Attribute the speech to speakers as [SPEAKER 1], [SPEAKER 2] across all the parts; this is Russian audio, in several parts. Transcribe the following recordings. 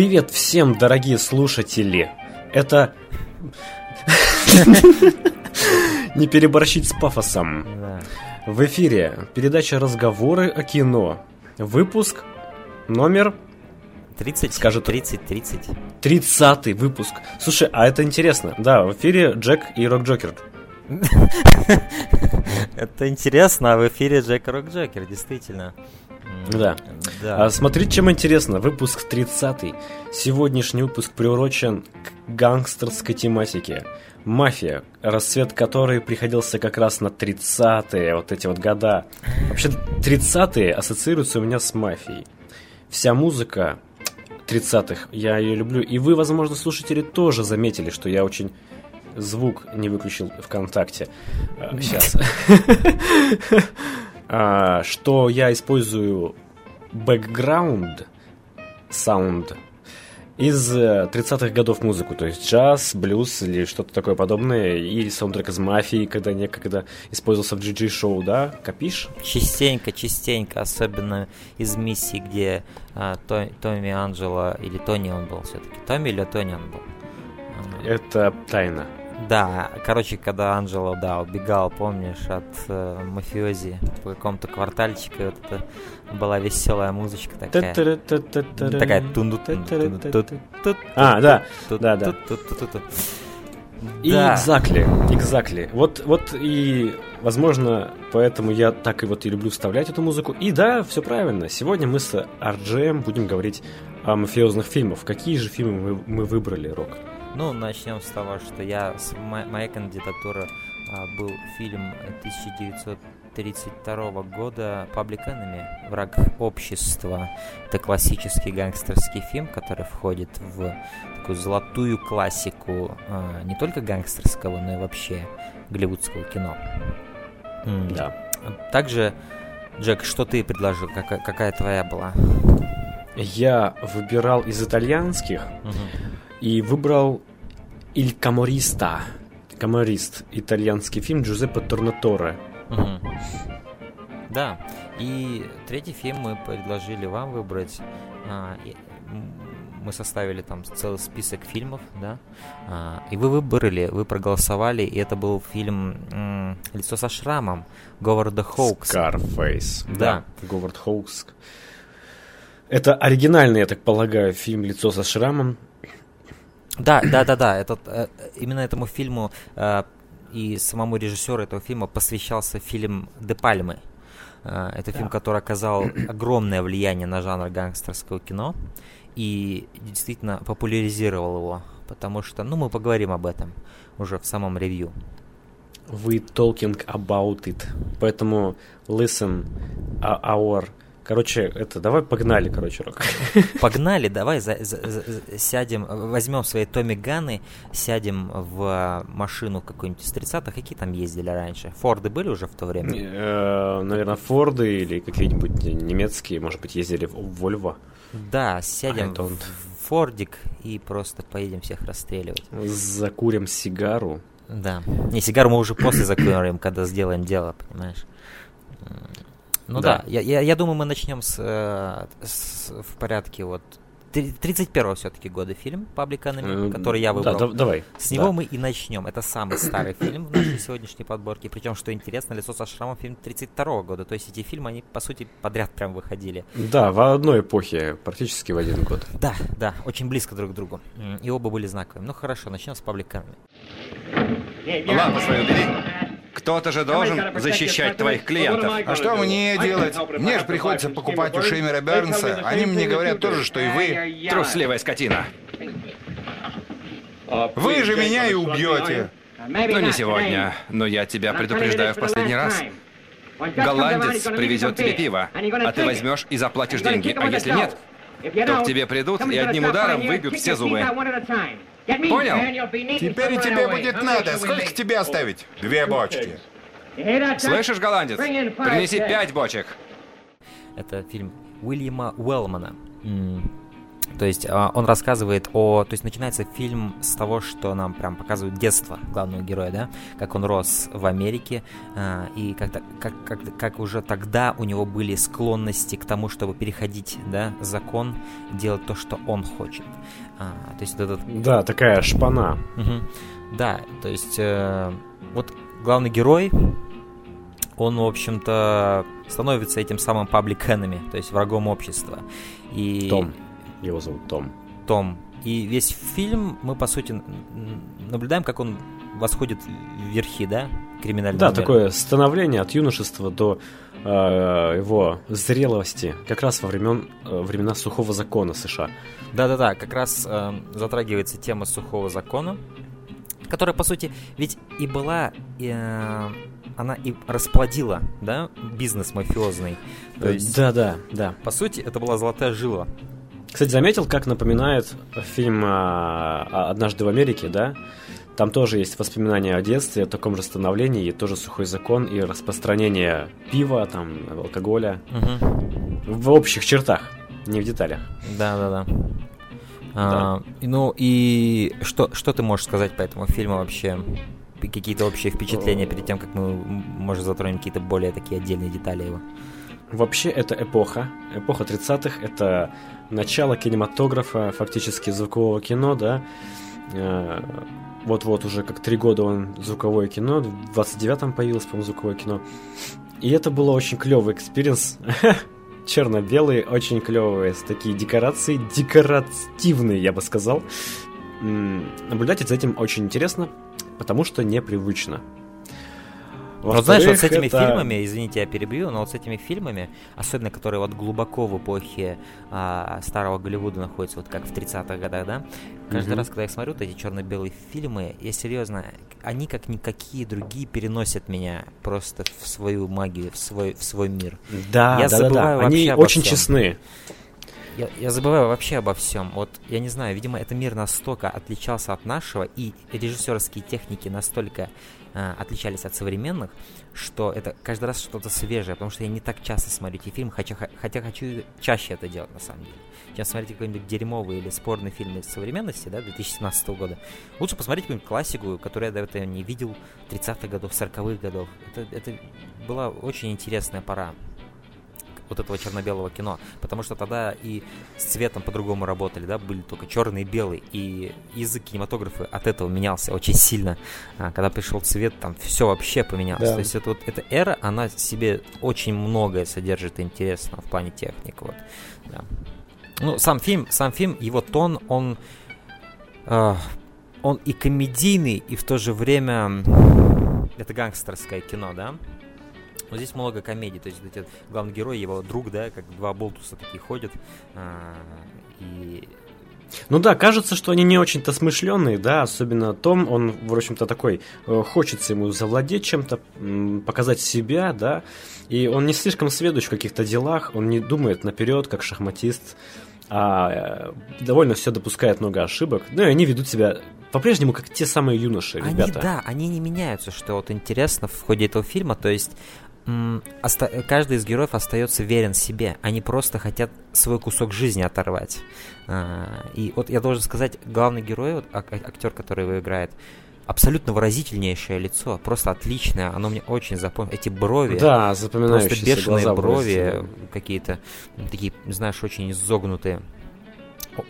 [SPEAKER 1] Привет всем, дорогие слушатели! Это... Не переборщить с пафосом. В эфире передача «Разговоры о кино». Выпуск номер
[SPEAKER 2] 30,
[SPEAKER 1] Скажет-
[SPEAKER 2] 30, 30.
[SPEAKER 1] 30 выпуск. Слушай, а это интересно. Да, в эфире Джек и Рок Джокер.
[SPEAKER 2] Это интересно, а в эфире Джек Рок Джокер, действительно.
[SPEAKER 1] Да.
[SPEAKER 2] Да.
[SPEAKER 1] А смотрите, чем интересно. Выпуск 30 Сегодняшний выпуск приурочен к гангстерской тематике. Мафия, расцвет которой приходился как раз на 30-е, вот эти вот года. Вообще, 30-е ассоциируются у меня с мафией. Вся музыка 30-х, я ее люблю. И вы, возможно, слушатели тоже заметили, что я очень звук не выключил ВКонтакте. Сейчас. А, Что я использую бэкграунд саунд из э, 30-х годов музыку, то есть джаз, блюз или что-то такое подобное, или саундтрек из мафии, когда некогда использовался в GG шоу, да? Копишь?
[SPEAKER 2] Частенько, частенько, особенно из миссии, где а, То- Томми Анджело, или Тони он был все-таки. Томми или Тони он был? А,
[SPEAKER 1] Это тайна.
[SPEAKER 2] Да, короче, когда Анджело, да, убегал, помнишь, от э, мафиози по какому-то квартальчику, вот это была веселая музычка такая. Такая тунду
[SPEAKER 1] А, да, да, да. И exactly, exactly. Вот, вот и, возможно, поэтому я так и вот и люблю вставлять эту музыку. И да, все правильно. Сегодня мы с RGM будем говорить о мафиозных фильмах. Какие же фильмы мы, мы выбрали, Рок?
[SPEAKER 2] Ну, начнем с того, что я, моя кандидатура а, был фильм 1932 года Public Enemy, Враг общества. Это классический гангстерский фильм, который входит в такую золотую классику а, не только гангстерского, но и вообще голливудского кино.
[SPEAKER 1] Да.
[SPEAKER 2] Также, Джек, что ты предложил? Какая, какая твоя была?
[SPEAKER 1] Я выбирал из итальянских и выбрал Il Camorista. Каморист. Итальянский фильм Джузеппе Торнаторе.
[SPEAKER 2] Мгм. Да. И третий фильм мы предложили вам выбрать. А, и, мы составили там целый список фильмов, да. А, и вы выбрали, вы проголосовали, и это был фильм "Лицо со шрамом" Говарда Хоукса.
[SPEAKER 1] Скарфейс.
[SPEAKER 2] Да.
[SPEAKER 1] Говард Хоукс. Это оригинальный, я так полагаю, фильм «Лицо со шрамом».
[SPEAKER 2] Да, да, да, да. Этот, э, именно этому фильму э, и самому режиссеру этого фильма посвящался фильм Де Пальмы. Э, это фильм, который оказал огромное влияние на жанр гангстерского кино и действительно популяризировал его. Потому что, ну, мы поговорим об этом уже в самом ревью.
[SPEAKER 1] We talking about it. Поэтому listen uh, our... Короче, это, давай погнали, короче, Рок.
[SPEAKER 2] Погнали, давай за- за- за- сядем, возьмем свои Томми Ганы, сядем в машину какую-нибудь из 30-х. Какие там ездили раньше? Форды были уже в то время?
[SPEAKER 1] Э, Наверное, Форды или какие-нибудь немецкие, может быть, ездили в Вольво.
[SPEAKER 2] Да, сядем в Фордик и просто поедем всех расстреливать.
[SPEAKER 1] Закурим сигару.
[SPEAKER 2] Да. Не, сигару мы уже после закурим, когда сделаем дело, понимаешь? Ну
[SPEAKER 1] Да.
[SPEAKER 2] да, я, я, я думаю, мы начнем с, э, с- в порядке вот три- 31 все-таки года фильм Public Enemy,
[SPEAKER 1] Э,
[SPEAKER 2] который я
[SPEAKER 1] да,
[SPEAKER 2] выбрал.
[SPEAKER 1] да, давай.
[SPEAKER 2] С него
[SPEAKER 1] Да.
[SPEAKER 2] мы и начнем. Это самый старый фильм в нашей сегодняшней подборке. Причем, что интересно, «Лицо со шрамом» фильм 32 года. То есть эти фильмы, они, по сути, подряд прям выходили.
[SPEAKER 1] Да, в одной эпохе, практически в один год.
[SPEAKER 2] Да, да, очень близко друг к другу. И оба были знаковыми. Ну хорошо, начнем с Public Enemy.
[SPEAKER 3] Лампу свою бери. Кто-то же должен защищать твоих клиентов.
[SPEAKER 4] А что мне делать? Мне же приходится покупать у Шеймера Бернса. Они мне говорят тоже, что и вы.
[SPEAKER 3] Трусливая скотина.
[SPEAKER 4] Вы же меня и убьете.
[SPEAKER 3] Ну не сегодня, но я тебя предупреждаю в последний раз. Голландец привезет тебе пиво, а ты возьмешь и заплатишь деньги. А если нет, то к тебе придут и одним ударом выбьют все зубы. Понял?
[SPEAKER 4] Теперь и тебе будет надо. Сколько тебе оставить? Две бочки.
[SPEAKER 3] Слышишь, голландец? Принеси пять бочек.
[SPEAKER 2] Это фильм Уильяма Уэллмана. То есть а, он рассказывает о... То есть начинается фильм с того, что нам прям показывают детство главного героя, да? Как он рос в Америке, а, и как, как, как, как уже тогда у него были склонности к тому, чтобы переходить, да, закон, делать то, что он хочет.
[SPEAKER 1] А, то есть этот... Да, такая шпана.
[SPEAKER 2] Угу. Да, то есть э, вот главный герой, он, в общем-то, становится этим самым enemy, то есть врагом общества.
[SPEAKER 1] И... Том. Его зовут Том.
[SPEAKER 2] Том. И весь фильм мы, по сути, наблюдаем, как он восходит вверхи, да, криминального
[SPEAKER 1] Да, мира. такое становление от юношества до его зрелости, как раз во времен, э, времена сухого закона США.
[SPEAKER 2] Да-да-да, как раз э, затрагивается тема сухого закона, которая, по сути, ведь и была... Э, она и расплодила, да, бизнес мафиозный.
[SPEAKER 1] То есть, да, да, да.
[SPEAKER 2] По сути, это была золотая жила
[SPEAKER 1] кстати, заметил, как напоминает фильм «Однажды в Америке», да? Там тоже есть воспоминания о детстве, о таком же становлении, и тоже сухой закон, и распространение пива, там, алкоголя. Угу. В общих чертах, не в деталях.
[SPEAKER 2] Да-да-да. А, ну и что, что ты можешь сказать по этому фильму вообще? Какие-то общие впечатления перед тем, как мы, может, затронем какие-то более такие отдельные детали его?
[SPEAKER 1] Вообще, это эпоха. Эпоха 30-х — это начало кинематографа, фактически звукового кино, да. Вот-вот уже как три года он звуковое кино, в 29-м появилось, по-моему, звуковое кино. И это было очень клевый experience. Черно-белые, очень клевые, такие декорации, декоративные, я бы сказал. Наблюдать за этим очень интересно, потому что непривычно.
[SPEAKER 2] Вот знаешь, вот с этими это... фильмами, извините, я перебью, но вот с этими фильмами, особенно которые вот глубоко в эпохе а, старого Голливуда находятся, вот как в 30-х годах, да, каждый mm-hmm. раз, когда я смотрю вот эти черно-белые фильмы, я серьезно, они как никакие другие переносят меня просто в свою магию, в свой, в свой мир.
[SPEAKER 1] Да, я да, забываю да, да. Они очень всем. честны.
[SPEAKER 2] Я, я забываю вообще обо всем. Вот, я не знаю, видимо, этот мир настолько отличался от нашего, и режиссерские техники настолько э, отличались от современных, что это каждый раз что-то свежее, потому что я не так часто смотрю эти фильмы, хотя, хотя хочу чаще это делать на самом деле. Чем смотреть какой-нибудь дерьмовый или спорный фильм из современности, да, 2017 года, лучше посмотреть какую-нибудь классику, которую я до этого не видел 30-х годов, 40-х годов. Это, это была очень интересная пора вот этого черно-белого кино, потому что тогда и с цветом по-другому работали, да, были только черный и белый, и язык кинематографа от этого менялся очень сильно. А, когда пришел цвет, там все вообще поменялось. Да. То есть это вот эта эра, она себе очень многое содержит интересного в плане техник, вот. Да. Ну, сам фильм, сам фильм, его тон, он, э, он и комедийный, и в то же время это гангстерское кино, да. Но здесь много комедий, то есть эти, главный герой, его друг, да, как два болтуса такие ходят, а, и
[SPEAKER 1] ну да, кажется, что они не очень-то смышленные, да, особенно Том, он, в общем-то, такой, э, хочется ему завладеть чем-то, показать себя, да, и он не слишком сведущ в каких-то делах, он не думает наперед, как шахматист, а э, довольно все допускает много ошибок, ну и они ведут себя по-прежнему как те самые юноши, ребята.
[SPEAKER 2] Они, да, они не меняются, что вот интересно в ходе этого фильма, то есть каждый из героев остается верен себе. Они просто хотят свой кусок жизни оторвать. А, и вот я должен сказать, главный герой, вот, актер, который его играет, абсолютно выразительнейшее лицо, просто отличное, оно мне очень запомнилось. Эти брови,
[SPEAKER 1] да,
[SPEAKER 2] просто бешеные брови, какие-то такие, знаешь, очень изогнутые.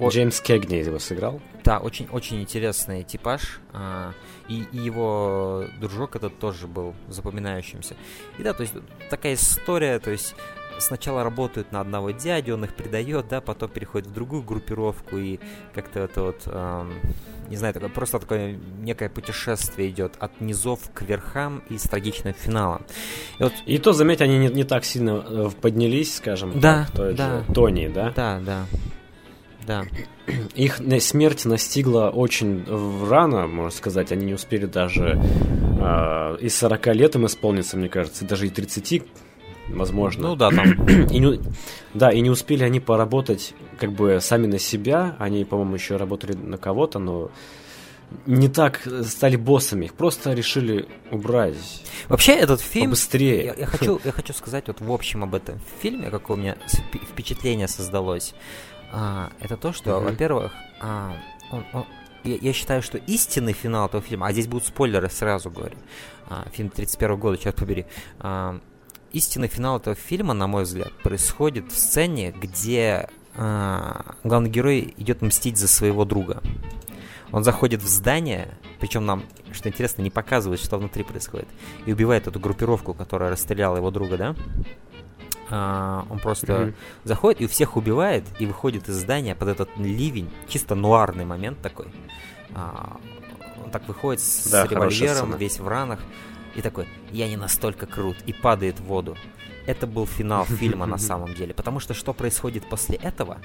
[SPEAKER 1] Джеймс Кегни его сыграл.
[SPEAKER 2] Да, очень-очень интересный типаж. А, и, и его дружок этот тоже был запоминающимся. И да, то есть такая история, то есть сначала работают на одного дядю, он их предает, да, потом переходит в другую группировку, и как-то это вот, эм, не знаю, такое, просто такое некое путешествие идет от низов к верхам и с трагичным финалом.
[SPEAKER 1] И, вот, и то, заметь, они не, не так сильно э, поднялись, скажем,
[SPEAKER 2] да,
[SPEAKER 1] как той
[SPEAKER 2] да.
[SPEAKER 1] Тони, да?
[SPEAKER 2] Да, да. Да.
[SPEAKER 1] Их смерть настигла очень рано, можно сказать. Они не успели даже э, и 40 лет им исполниться, мне кажется, даже и 30, возможно.
[SPEAKER 2] Ну да, там.
[SPEAKER 1] и не, да, и не успели они поработать как бы сами на себя. Они, по-моему, еще работали на кого-то, но не так стали боссами, их просто решили убрать.
[SPEAKER 2] Вообще этот фильм...
[SPEAKER 1] Быстрее.
[SPEAKER 2] Я, я, хочу, я хочу сказать вот в общем об этом фильме, какое у меня впечатление создалось. А, это то, что, mm-hmm. во-первых, а, он, он, я, я считаю, что истинный финал этого фильма, а здесь будут спойлеры, сразу говорю, а, фильм 31 года, черт побери, а, истинный финал этого фильма, на мой взгляд, происходит в сцене, где а, главный герой идет мстить за своего друга. Он заходит в здание, причем нам, что интересно, не показывает, что внутри происходит, и убивает эту группировку, которая расстреляла его друга, да? А, он просто mm-hmm. заходит и всех убивает и выходит из здания под этот ливень, чисто нуарный момент такой. А, он так выходит с да, револьвером, весь в ранах, и такой, я не настолько крут, и падает в воду. Это был финал фильма на самом деле, потому что что происходит после этого?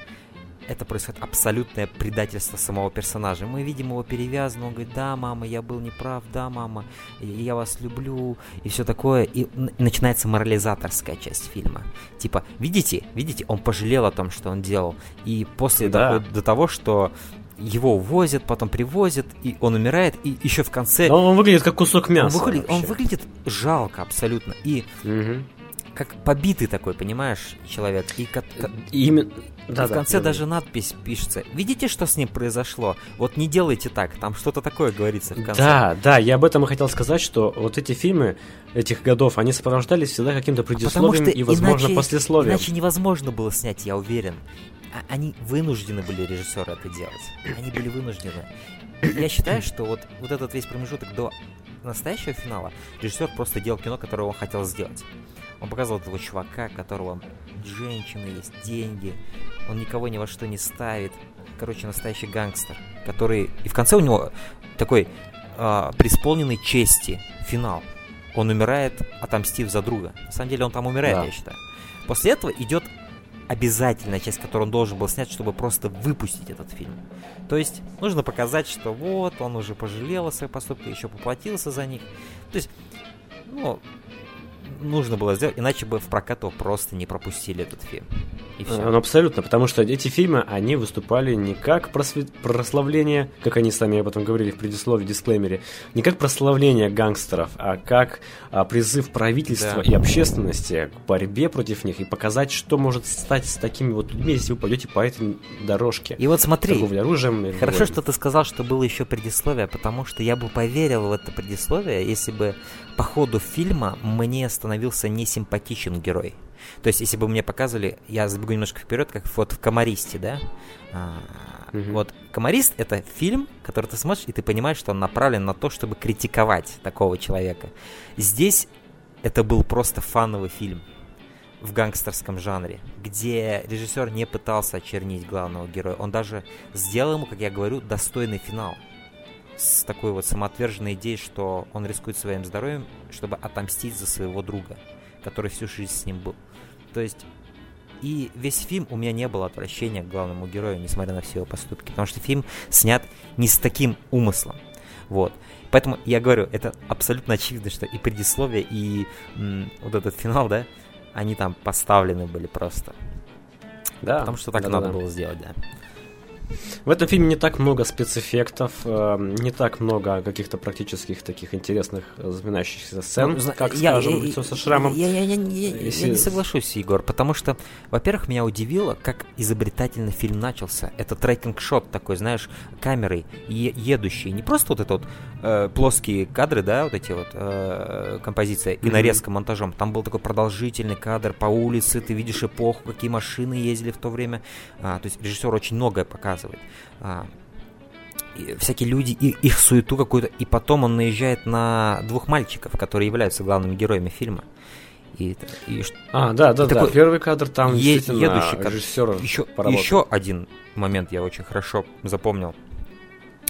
[SPEAKER 2] Это происходит абсолютное предательство самого персонажа. Мы видим его перевязанного, он говорит, да, мама, я был неправ, да, мама, я вас люблю, и все такое. И начинается морализаторская часть фильма. Типа, видите, видите, он пожалел о том, что он делал. И после да. доходит до того, что его увозят, потом привозят, и он умирает, и еще в конце...
[SPEAKER 1] Но он выглядит как кусок мяса.
[SPEAKER 2] Он выглядит, он выглядит жалко абсолютно. И угу. Как побитый такой, понимаешь, человек. И,
[SPEAKER 1] и именно
[SPEAKER 2] да, в да, конце да, даже надпись пишется. Видите, что с ним произошло? Вот не делайте так, там что-то такое говорится в конце.
[SPEAKER 1] Да, да, я об этом и хотел сказать, что вот эти фильмы этих годов, они сопровождались всегда каким-то а предисловием а и, возможно, иначе, послесловием.
[SPEAKER 2] Иначе невозможно было снять, я уверен. А они вынуждены были режиссеры это делать. Они были вынуждены. Я считаю, что вот, вот этот весь промежуток до настоящего финала режиссер просто делал кино, которое он хотел сделать. Он показывал этого чувака, которого женщины есть, деньги, он никого ни во что не ставит. Короче, настоящий гангстер, который... И в конце у него такой э, преисполненный чести финал. Он умирает, отомстив за друга. На самом деле он там умирает, да. я считаю. После этого идет обязательная часть, которую он должен был снять, чтобы просто выпустить этот фильм. То есть нужно показать, что вот, он уже пожалел о своей поступке, еще поплатился за них. То есть, ну, нужно было сделать, иначе бы в прокат просто не пропустили этот фильм.
[SPEAKER 1] И все. Ну, абсолютно, потому что эти фильмы, они выступали не как просвет... прославление, как они сами об этом говорили в предисловии, дисклеймере, не как прославление гангстеров, а как а, призыв правительства да. и общественности к борьбе против них и показать, что может стать с такими вот людьми, если вы пойдете по этой дорожке.
[SPEAKER 2] И вот смотри,
[SPEAKER 1] оружием.
[SPEAKER 2] Хорошо, что ты сказал, что было еще предисловие, потому что я бы поверил в это предисловие, если бы по ходу фильма мне становился несимпатичен герой. То есть, если бы мне показывали, я забегу немножко вперед, как вот в «Комаристе», да? А, угу. Вот «Комарист» — это фильм, который ты смотришь, и ты понимаешь, что он направлен на то, чтобы критиковать такого человека. Здесь это был просто фановый фильм в гангстерском жанре, где режиссер не пытался очернить главного героя. Он даже сделал ему, как я говорю, достойный финал с такой вот самоотверженной идеей, что он рискует своим здоровьем, чтобы отомстить за своего друга, который всю жизнь с ним был. То есть и весь фильм у меня не было отвращения к главному герою, несмотря на все его поступки, потому что фильм снят не с таким умыслом. Вот. Поэтому я говорю, это абсолютно очевидно, что и предисловие, и м, вот этот финал, да, они там поставлены были просто. Да. Потому что так да, надо да. было сделать, да.
[SPEAKER 1] В этом фильме не так много спецэффектов, э, не так много каких-то практических таких интересных запоминающихся сцен, ну, как, я, скажем, я, лицо со шрамом.
[SPEAKER 2] Я, я, я, я, Если... я не соглашусь, Егор, потому что, во-первых, меня удивило, как изобретательно фильм начался. Это трекинг-шот такой, знаешь, камерой е- едущий. Не просто вот это вот э, плоские кадры, да, вот эти вот э, композиции и mm-hmm. нарезка монтажом. Там был такой продолжительный кадр по улице, ты видишь эпоху, какие машины ездили в то время. А, то есть режиссер очень многое показывает показывает. А, всякие люди, и, их суету какую-то, и потом он наезжает на двух мальчиков, которые являются главными героями фильма.
[SPEAKER 1] И, и, а, да, да, да. Первый кадр там
[SPEAKER 2] е- едущий режиссер еще, еще один момент я очень хорошо запомнил.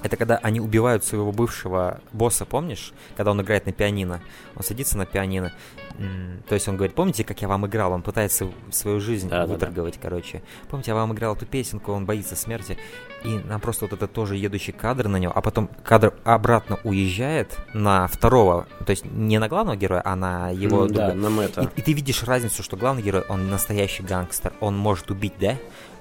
[SPEAKER 2] Это когда они убивают своего бывшего босса, помнишь? Когда он играет на пианино. Он садится на пианино. То есть он говорит, помните, как я вам играл? Он пытается свою жизнь да, выторговать, да, да. короче. Помните, я вам играл эту песенку, он боится смерти. И нам просто вот это тоже едущий кадр на него, а потом кадр обратно уезжает на второго, то есть не на главного героя, а на его...
[SPEAKER 1] Mm, да, на Мэтта.
[SPEAKER 2] И, и ты видишь разницу, что главный герой, он настоящий гангстер, он может убить, да?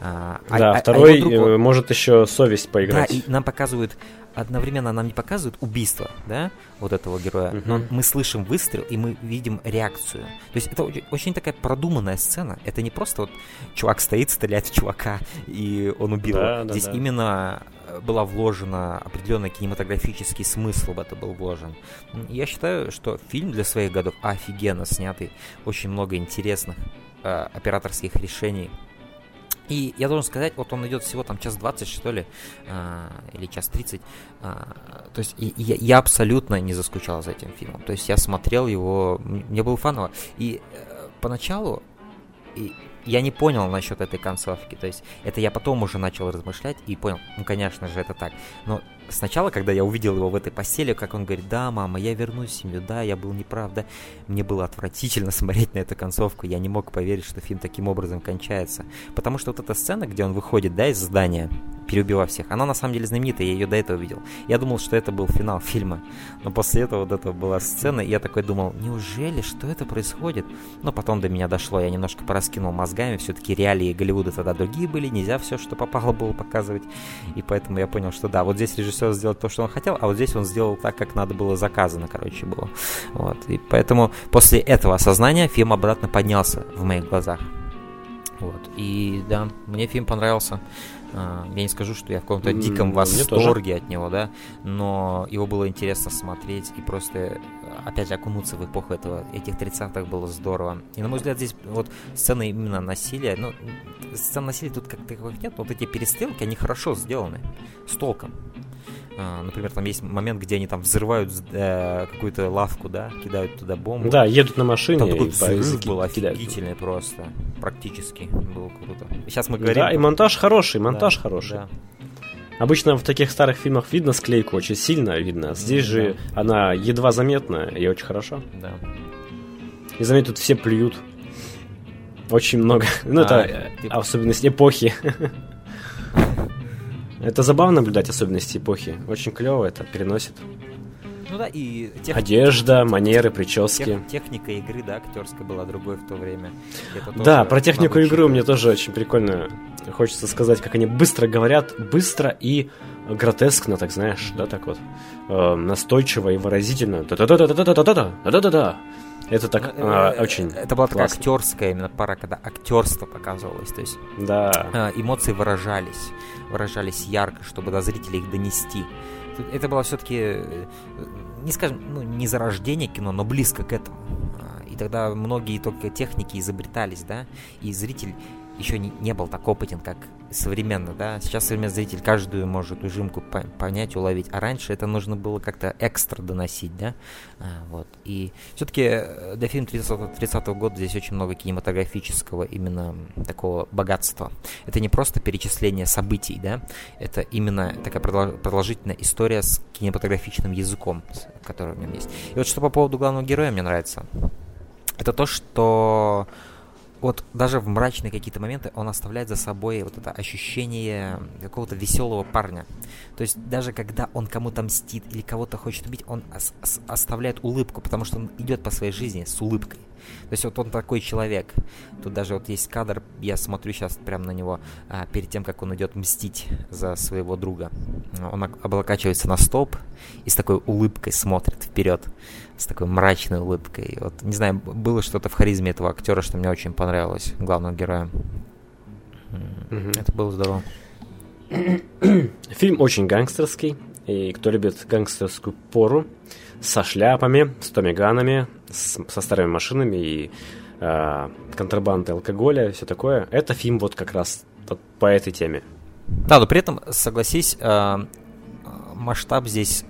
[SPEAKER 1] А, да, а, а второй а другу... может еще совесть поиграть.
[SPEAKER 2] Да, и нам показывают одновременно нам не показывают убийство, да, вот этого героя, uh-huh. но мы слышим выстрел и мы видим реакцию. То есть это очень, очень такая продуманная сцена. Это не просто вот чувак стоит, стреляет в чувака, и он убил. Да, Здесь да. именно э, была вложена определенный кинематографический смысл в это был вложен. Я считаю, что фильм для своих годов офигенно снятый, очень много интересных э, операторских решений. И я должен сказать, вот он идет всего там час 20, что ли, а, или час 30. А, то есть и, я, я абсолютно не заскучал за этим фильмом. То есть я смотрел его, мне было фаново. И э, поначалу и я не понял насчет этой концовки. То есть это я потом уже начал размышлять и понял, ну конечно же это так. Но сначала, когда я увидел его в этой постели, как он говорит, да, мама, я вернусь в семью, да, я был неправ, да, мне было отвратительно смотреть на эту концовку, я не мог поверить, что фильм таким образом кончается. Потому что вот эта сцена, где он выходит, да, из здания, переубивав всех, она на самом деле знаменитая, я ее до этого видел. Я думал, что это был финал фильма, но после этого вот это была сцена, и я такой думал, неужели, что это происходит? Но потом до меня дошло, я немножко пораскинул мозгами, все-таки реалии Голливуда тогда другие были, нельзя все, что попало, было показывать, и поэтому я понял, что да, вот здесь режиссер режиссер сделать то, что он хотел, а вот здесь он сделал так, как надо было заказано, короче, было. Вот. И поэтому после этого осознания фильм обратно поднялся в моих глазах. Вот. И да, мне фильм понравился. А, я не скажу, что я в каком-то диком восторге от него, да, но его было интересно смотреть и просто, опять же, окунуться в эпоху этого, этих 30-х было здорово. И, на мой взгляд, здесь вот сцены именно насилия, ну, сцен насилия тут как таковых нет, но вот эти перестрелки, они хорошо сделаны, с толком. А, например, там есть момент, где они там взрывают э, какую-то лавку, да, кидают туда бомбу.
[SPEAKER 1] Да, едут на машине.
[SPEAKER 2] Там такой взрыв был офигительный просто, практически, было круто. Сейчас мы говорим...
[SPEAKER 1] Да, и монтаж хороший, монтаж да, хороший. Да. Обычно в таких старых фильмах видно склейку, очень сильно видно. Здесь да. же она едва заметна и очень хорошо.
[SPEAKER 2] Да.
[SPEAKER 1] И заметь, тут все плюют. Очень много. Ну, а, это ты... особенность эпохи. Это забавно наблюдать особенности эпохи. Очень клево это переносит.
[SPEAKER 2] Ну да, и тех...
[SPEAKER 1] Одежда, манеры, прически. Тех,
[SPEAKER 2] техника игры, да, актерская была другой в то время.
[SPEAKER 1] Да, про технику игры мне тоже очень прикольно хочется сказать, как они быстро говорят, быстро и гротескно, так знаешь, да, так вот, э, настойчиво и выразительно. Да-да-да-да-да-да-да-да, да-да-да. Это так ну, а, очень.
[SPEAKER 2] Это была такая актерская именно пара, когда актерство показывалось, то есть.
[SPEAKER 1] Да.
[SPEAKER 2] А, эмоции выражались, выражались ярко, чтобы до зрителей их донести. Это было все-таки, э, не скажем, ну, не зарождение кино, но близко к этому. А, и тогда многие только техники изобретались, да, и зритель еще не, не был так опытен, как современно, да. Сейчас современный зритель каждую может ужимку понять, уловить, а раньше это нужно было как-то экстра доносить, да. А, вот. И все-таки э, для фильма 30-го 30 года здесь очень много кинематографического именно такого богатства. Это не просто перечисление событий, да, это именно такая продолжительная история с кинематографичным языком, который у него есть. И вот что по поводу главного героя мне нравится, это то, что вот даже в мрачные какие-то моменты он оставляет за собой вот это ощущение какого-то веселого парня. То есть даже когда он кому-то мстит или кого-то хочет убить, он оставляет улыбку, потому что он идет по своей жизни с улыбкой. То есть вот он такой человек. Тут даже вот есть кадр, я смотрю сейчас прямо на него, а, перед тем, как он идет мстить за своего друга. Он облокачивается на столб и с такой улыбкой смотрит вперед, с такой мрачной улыбкой. Вот, не знаю, было что-то в харизме этого актера, что мне очень понравилось, главного героя. Mm-hmm. Это было здорово.
[SPEAKER 1] Фильм очень гангстерский, и кто любит гангстерскую пору, со шляпами, с томиганами, с, со старыми машинами и э, контрабандой алкоголя, все такое. Это фильм вот как раз вот по этой теме.
[SPEAKER 2] Да, но при этом, согласись, э, масштаб здесь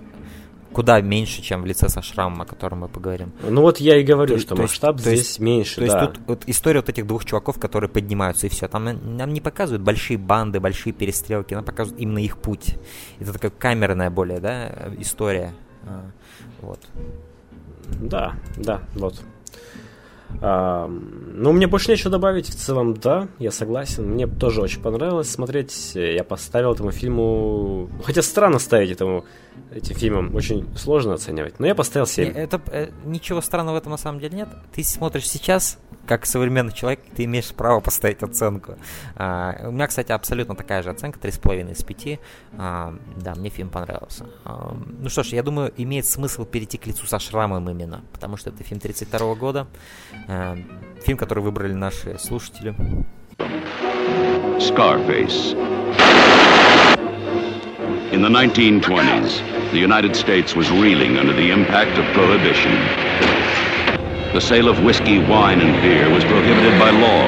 [SPEAKER 2] куда меньше, чем в лице со шрамом, о котором мы поговорим.
[SPEAKER 1] Ну вот я и говорю, то, что то масштаб есть, здесь есть, меньше.
[SPEAKER 2] То да. есть тут вот история вот этих двух чуваков, которые поднимаются и все. Там нам не показывают большие банды, большие перестрелки, нам показывают именно их путь. Это такая камерная более, да, история. А, вот.
[SPEAKER 1] Да, да, вот. Ну, мне больше нечего добавить. В целом, да, я согласен. Мне тоже очень понравилось смотреть. Я поставил этому фильму... Хотя странно ставить этому этим фильмам. Очень сложно оценивать. Но я поставил 7.
[SPEAKER 2] Это, э, ничего странного в этом на самом деле нет. Ты смотришь сейчас, как современный человек, ты имеешь право поставить оценку. А, у меня, кстати, абсолютно такая же оценка, 3,5 из 5. А, да, мне фильм понравился. А, ну что ж, я думаю, имеет смысл перейти к лицу со шрамом именно, потому что это фильм 32 года. А, фильм, который выбрали наши слушатели.
[SPEAKER 5] Scarface. In the 1920s, the United States was reeling under the impact of prohibition. The sale of whiskey, wine, and beer was prohibited by law,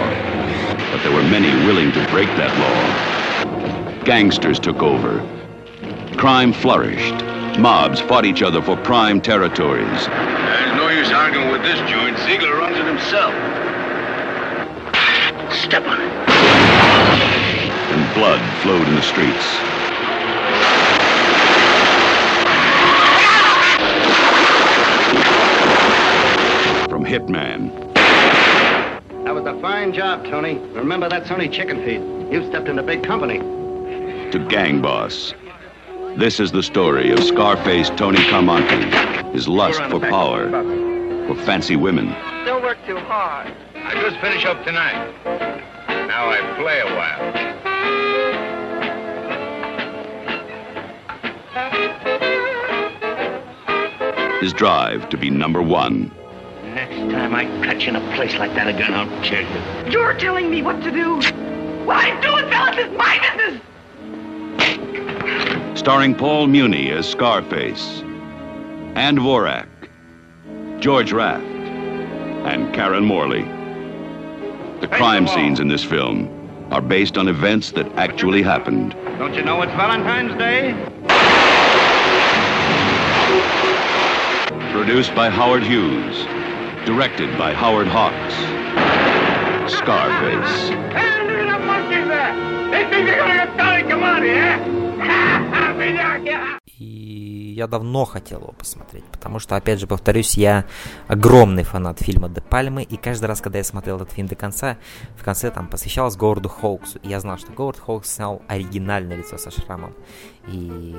[SPEAKER 5] but there were many willing to break that law. Gangsters took over. Crime flourished. Mobs fought each other for prime territories.
[SPEAKER 6] this joint. Ziegler runs it himself. Step on it.
[SPEAKER 5] And blood flowed in the streets. From Hitman.
[SPEAKER 7] That was a fine job, Tony. Remember, that's only chicken feed. You've stepped into big company.
[SPEAKER 5] To gang boss. This is the story of Scarface Tony Carmonte, his lust for power, for fancy women.
[SPEAKER 8] Don't work too hard.
[SPEAKER 6] I just finish up tonight. Now I play a while.
[SPEAKER 5] His drive to be number one.
[SPEAKER 7] Next time I catch you in a place like that again, I'll kill you.
[SPEAKER 8] You're telling me what to do. What I'm doing, fellas, is my
[SPEAKER 5] business. Starring Paul Muni as Scarface, and Vorak, George Raft, and Karen Morley. The crime scenes in this film are based on events that actually happened.
[SPEAKER 7] Don't you know it's Valentine's Day?
[SPEAKER 5] Produced by Howard Hughes Directed by Howard Hawks. Scarface.
[SPEAKER 6] Hey, look at that monkey there! They think they're gonna get Tony Kamani, eh?
[SPEAKER 2] Я давно хотел его посмотреть, потому что, опять же, повторюсь, я огромный фанат фильма «Де Пальмы», и каждый раз, когда я смотрел этот фильм до конца, в конце там посвящалось Говарду Хоуксу, и я знал, что Говард Хоукс снял оригинальное лицо со шрамом, и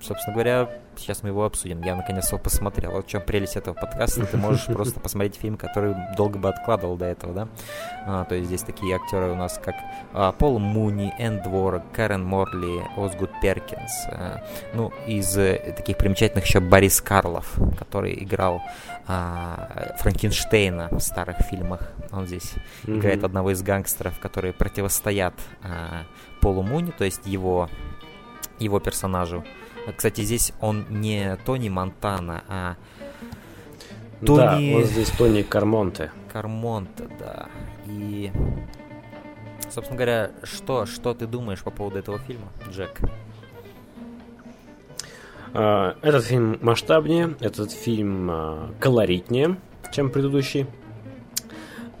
[SPEAKER 2] собственно говоря, сейчас мы его обсудим. Я наконец его посмотрел. Вот в чем прелесть этого подкаста. Ты можешь просто посмотреть фильм, который долго бы откладывал до этого, да? А, то есть здесь такие актеры у нас, как а, Пол Муни, Энн Дворок, Кэрен Морли, Озгуд Перкинс. А, ну, из э, таких примечательных еще Борис Карлов, который играл а, Франкенштейна в старых фильмах. Он здесь mm-hmm. играет одного из гангстеров, которые противостоят а, Полу Муни, то есть его его персонажу. Кстати, здесь он не Тони Монтана, а
[SPEAKER 1] Тони... Да, вот здесь Тони Кармонте.
[SPEAKER 2] Кармонте, да. И, собственно говоря, что, что ты думаешь по поводу этого фильма, Джек?
[SPEAKER 1] А, этот фильм масштабнее, этот фильм а, колоритнее, чем предыдущий.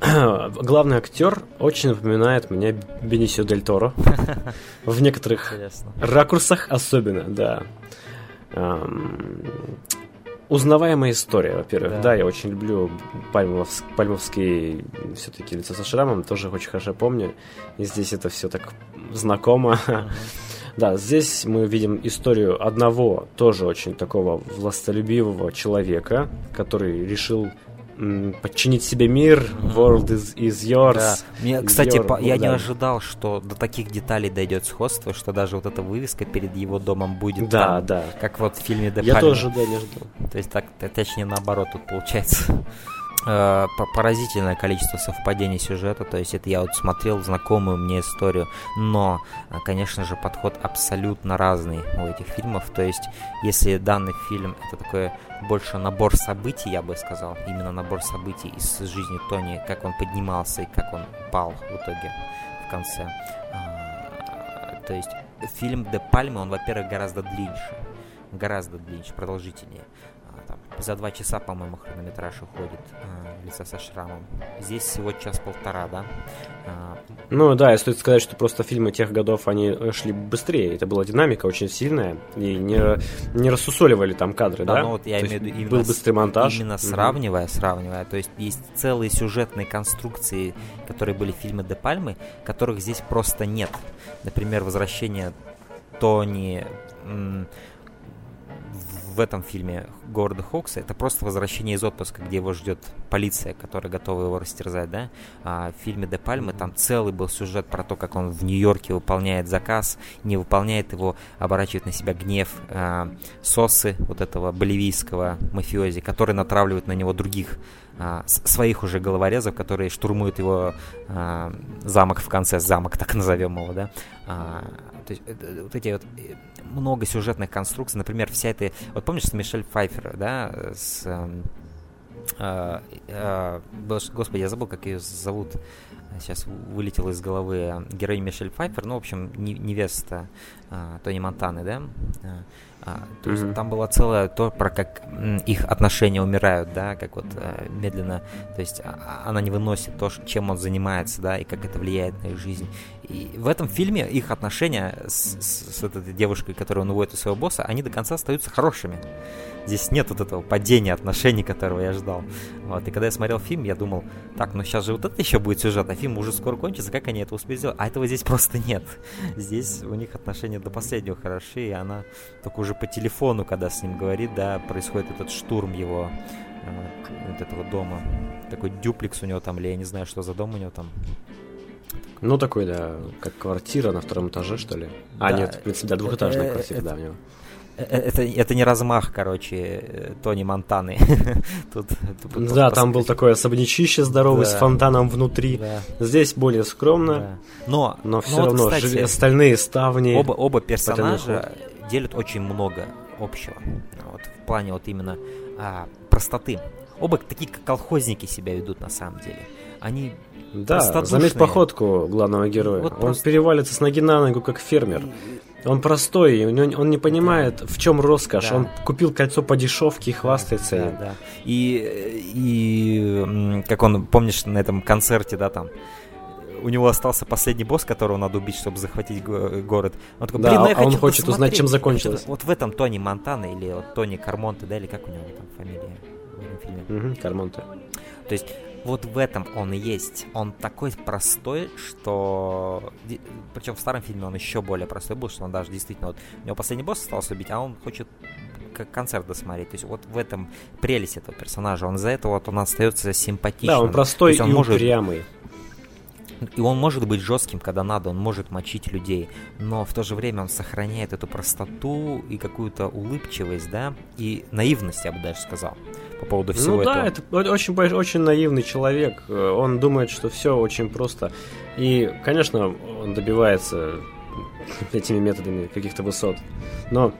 [SPEAKER 1] главный актер очень напоминает мне Бенисио Дель Торо. В некоторых ракурсах особенно, да. Узнаваемая история, во-первых. Да. да, я очень люблю пальмовск, пальмовские все-таки лица со шрамом, тоже очень хорошо помню. И здесь это все так знакомо. Uh-huh. Да, здесь мы видим историю одного, тоже очень такого властолюбивого человека, который решил подчинить себе мир, world is, is yours. Да.
[SPEAKER 2] Мне, кстати, your, по, я да. не ожидал, что до таких деталей дойдет сходство, что даже вот эта вывеска перед его домом будет
[SPEAKER 1] да,
[SPEAKER 2] там,
[SPEAKER 1] да.
[SPEAKER 2] как вот в фильме
[SPEAKER 1] Де Я тоже, да, не ждал.
[SPEAKER 2] То есть так, точнее наоборот тут получается. Э, поразительное количество совпадений сюжета, то есть это я вот смотрел знакомую мне историю, но, э, конечно же, подход абсолютно разный у этих фильмов, то есть если данный фильм это такой больше набор событий, я бы сказал, именно набор событий из жизни Тони, как он поднимался и как он пал в итоге в конце, а, то есть фильм Де Пальма, он, во-первых, гораздо длиннее, гораздо длиннее, продолжительнее, за два часа, по-моему, хронометраж уходит. А, лица со шрамом. Здесь всего час-полтора, да? А,
[SPEAKER 1] Ну да, и стоит сказать, что просто фильмы тех годов, они э, шли быстрее. Это была динамика очень сильная. И не, не рассусоливали там кадры, да?
[SPEAKER 2] Да, ну вот я
[SPEAKER 1] То
[SPEAKER 2] имею в виду именно,
[SPEAKER 1] Был быстрый монтаж.
[SPEAKER 2] именно сравнивая, сравнивая. То есть есть целые сюжетные конструкции, которые были в фильме Де Пальмы, которых здесь просто нет. Например, возвращение Тони м, в этом фильме Говарда Хокса это просто возвращение из отпуска, где его ждет полиция, которая готова его растерзать, да? А в фильме Де Пальмы там целый был сюжет про то, как он в Нью-Йорке выполняет заказ, не выполняет его, оборачивает на себя гнев а, Сосы, вот этого боливийского мафиози, который натравливает на него других а, своих уже головорезов, которые штурмуют его а, замок в конце, замок, так назовем его, да. А, то есть это- вот эти вот э, много сюжетных конструкций, например, вся эта, вот помнишь с Мишель Пфайфер, да, с эм, а, а, господи, я забыл, как ее зовут. Сейчас вылетело из головы героиня Мишель Пфайфер, ну, в общем, не- невеста а, Тони Монтаны, да? А, то есть
[SPEAKER 1] Мгм.
[SPEAKER 2] там была целая то, про как их отношения умирают, да, как вот э, медленно, то есть а- а- она не выносит то, чем он занимается, да, и как это влияет на их жизнь. И в этом фильме их отношения с, с- с этой девушкой, которую он уводит у своего босса, они до конца остаются хорошими. Здесь нет вот этого падения отношений, которого я ждал. Вот. И когда я смотрел фильм, я думал, так, ну сейчас же вот это еще будет сюжет, а фильм уже скоро кончится, как они это успеют сделать? А этого здесь просто нет. Здесь у них отношения до последнего хороши, и она только уже по телефону, когда с ним говорит, да, происходит этот штурм его э, вот этого дома. Такой дюплекс у него там, или я не знаю, что за дом у него там.
[SPEAKER 1] Ну, такой, да, как квартира на втором этаже, что ли? А,
[SPEAKER 2] Да.
[SPEAKER 1] нет, в принципе, да, двухэтажная
[SPEAKER 2] Э,
[SPEAKER 1] квартира, да, у него.
[SPEAKER 2] Э, Это, это не размах, короче, э, Тони Монтаны. Тут, тут
[SPEAKER 1] Да,
[SPEAKER 2] пос-
[SPEAKER 1] там был такой особнячище здоровый с
[SPEAKER 2] Да.
[SPEAKER 1] фонтаном внутри.
[SPEAKER 2] Да,
[SPEAKER 1] Здесь более скромно,
[SPEAKER 2] да. Но,
[SPEAKER 1] но все
[SPEAKER 2] вот,
[SPEAKER 1] равно
[SPEAKER 2] кстати,
[SPEAKER 1] жили- стальные ставни.
[SPEAKER 2] Оба, оба персонажа делят очень много общего. Вот в плане вот именно а, простоты. Оба такие как колхозники себя ведут на самом деле. Они
[SPEAKER 1] Да, заметь походку главного героя.
[SPEAKER 2] Вот
[SPEAKER 1] он
[SPEAKER 2] просто-
[SPEAKER 1] перевалится с ноги на ногу, как фермер. Он простой, он не понимает, в чем роскошь.
[SPEAKER 2] Да.
[SPEAKER 1] Он купил кольцо по дешевке и хвастается
[SPEAKER 2] Да,
[SPEAKER 1] им.
[SPEAKER 2] да. И, и как он, помнишь, на этом концерте, да, там, у него остался последний босс, которого надо убить, чтобы захватить го- город. Он такой,
[SPEAKER 1] Да,
[SPEAKER 2] блин, ну я
[SPEAKER 1] а он
[SPEAKER 2] хочу
[SPEAKER 1] хочет узнать,
[SPEAKER 2] посмотреть».
[SPEAKER 1] чем
[SPEAKER 2] Вот
[SPEAKER 1] закончилось.
[SPEAKER 2] Вот, в этом Тони Монтана или вот Тони Кармонте, да, или как у него там фамилия в этом фильме.
[SPEAKER 1] Мгм, Кармонте.
[SPEAKER 2] То есть вот в этом он и есть. Он такой простой, что... Причем в старом фильме он еще более простой был, что он даже действительно... Вот, у него последний босс остался убить, а он хочет как концерт досмотреть. То есть вот в этом прелесть этого персонажа. Он из-за этого вот он остается симпатичным.
[SPEAKER 1] Да, он простой и
[SPEAKER 2] может,
[SPEAKER 1] упрямый.
[SPEAKER 2] И он может быть жестким, когда надо, он может мочить людей, но в то же время он сохраняет эту простоту и какую-то улыбчивость, да, и наивность, я бы даже сказал, по поводу всего
[SPEAKER 1] ну
[SPEAKER 2] этого.
[SPEAKER 1] да, это очень, очень наивный человек. Э, Он думает, что все очень просто. И, конечно, он добивается этими методами каких-то высот. Но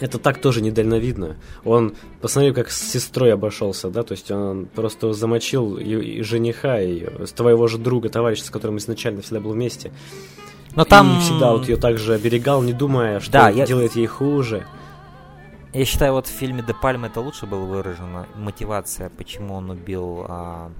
[SPEAKER 1] это так тоже недальновидно. Он, посмотри, как с сестрой обошелся, да, то есть он просто замочил и, и жениха, и твоего же друга, товарища, с которым изначально всегда был вместе.
[SPEAKER 2] Но там...
[SPEAKER 1] И всегда вот ее также оберегал, не думая, что
[SPEAKER 2] Да, я-
[SPEAKER 1] делает ей хуже.
[SPEAKER 2] Я считаю, вот в фильме Де Пальма это лучше было выражено. Мотивация, почему он убил а,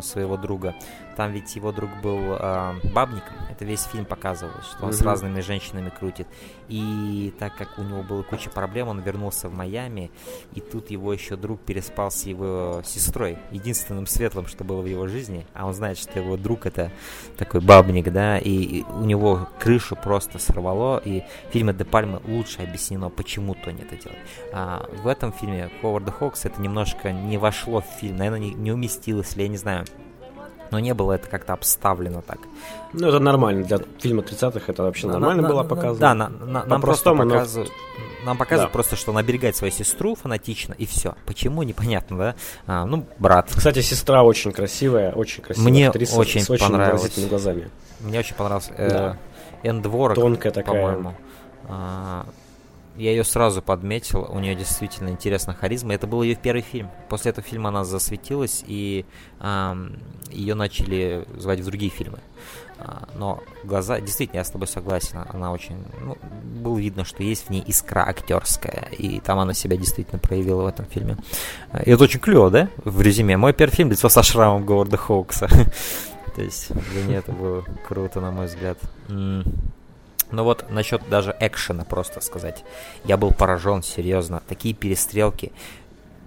[SPEAKER 2] своего друга. Там ведь его друг был а, бабником. Это весь фильм показывал, что он с
[SPEAKER 1] Мгм.
[SPEAKER 2] разными женщинами крутит. И так как у него была куча проблем, он вернулся в Майами. И тут его еще друг переспал с его сестрой. Единственным светлым, что было в его жизни. А он знает, что его друг это такой бабник, да. И, и у него крышу просто сорвало. И в фильме Де Пальмы лучше объяснено, почему Тони это делает. А в этом фильме Ховарда Хокс это немножко не вошло в фильм, наверное, не, не уместилось, или я не знаю. Но не было это как-то обставлено так.
[SPEAKER 1] Ну, это нормально. Для фильма 30-х это вообще
[SPEAKER 2] На-
[SPEAKER 1] нормально
[SPEAKER 2] на-
[SPEAKER 1] было
[SPEAKER 2] на-
[SPEAKER 1] показано.
[SPEAKER 2] Да, на- на- нам просто
[SPEAKER 1] По-простому, но-
[SPEAKER 2] показывают, нам показывают
[SPEAKER 1] Да.
[SPEAKER 2] просто, что он оберегает свою сестру фанатично, и все. Почему, непонятно, да? А, ну, брат.
[SPEAKER 1] Кстати, сестра очень красивая, очень красивая
[SPEAKER 2] Мне
[SPEAKER 1] актриса
[SPEAKER 2] очень
[SPEAKER 1] с очень выразительными глазами.
[SPEAKER 2] Мне очень понравился. Э,
[SPEAKER 1] Да.
[SPEAKER 2] Энн Дворок,
[SPEAKER 1] Тонкая такая.
[SPEAKER 2] по-моему. А, я ее сразу подметил, у нее действительно интересная харизма. Это был ее первый фильм. После этого фильма она засветилась, и эм, ее начали звать в другие фильмы. А, но глаза, действительно, я с тобой согласен, она очень, ну, было видно, что есть в ней искра актерская, и там она себя действительно проявила в этом фильме. И это очень клево, да, в резюме. Мой первый фильм «Лицо со шрамом» Говарда Хоукса. То есть для нее это было круто, на мой взгляд. Ну вот насчет даже экшена просто сказать. Я был поражен, серьезно. Такие перестрелки.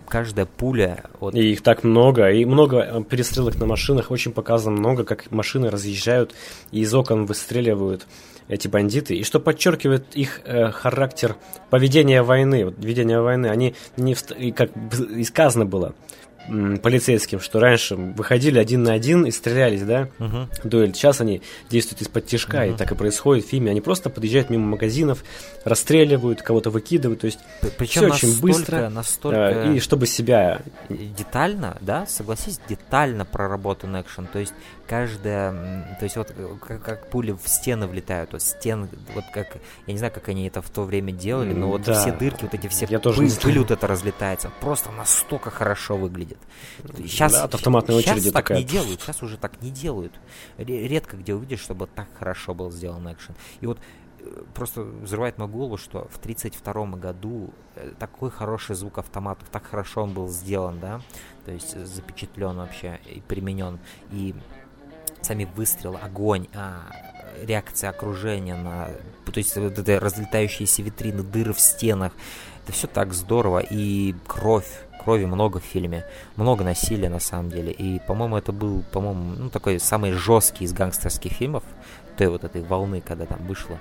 [SPEAKER 2] Каждая пуля...
[SPEAKER 1] Вот... И их так много, и много э, перестрелок на машинах. Очень показано много, как машины разъезжают и из окон выстреливают эти бандиты. И что подчеркивает их э, характер поведения войны. Вот, ведения войны. Они не... Вст... И как и сказано было, полицейским, что раньше выходили один на один и стрелялись, да, uh-huh. дуэль. Сейчас они действуют из-под тяжка, uh-huh. и так и происходит в фильме. Они просто подъезжают мимо магазинов, расстреливают, кого-то выкидывают, то есть Причем все очень быстро.
[SPEAKER 2] Настолько
[SPEAKER 1] э, и чтобы себя...
[SPEAKER 2] Детально, да, согласись, детально проработан экшен, то есть каждая, то есть вот как, как пули в стены влетают, вот стен, вот как, я не знаю, как они это в то время делали, но вот да. все дырки, вот эти все
[SPEAKER 1] я
[SPEAKER 2] пыль,
[SPEAKER 1] тоже
[SPEAKER 2] пыль вот это разлетается, просто настолько хорошо выглядит.
[SPEAKER 1] Сейчас, да, от автоматной
[SPEAKER 2] сейчас
[SPEAKER 1] очереди
[SPEAKER 2] так
[SPEAKER 1] такая.
[SPEAKER 2] не делают, сейчас уже так не делают. Редко где увидишь, чтобы так хорошо был сделан экшен. И вот э, просто взрывает мою голову, что в 32 году э, такой хороший звук автоматов, так хорошо он был сделан, да, то есть запечатлен вообще и применен. И сами выстрелы, огонь, а, реакция окружения на... То есть вот это разлетающиеся витрины, дыры в стенах. Это все так здорово. И кровь, крови много в фильме. Много насилия на самом деле. И, по-моему, это был, по-моему, ну, такой самый жесткий из гангстерских фильмов. Той вот этой волны, когда там вышло.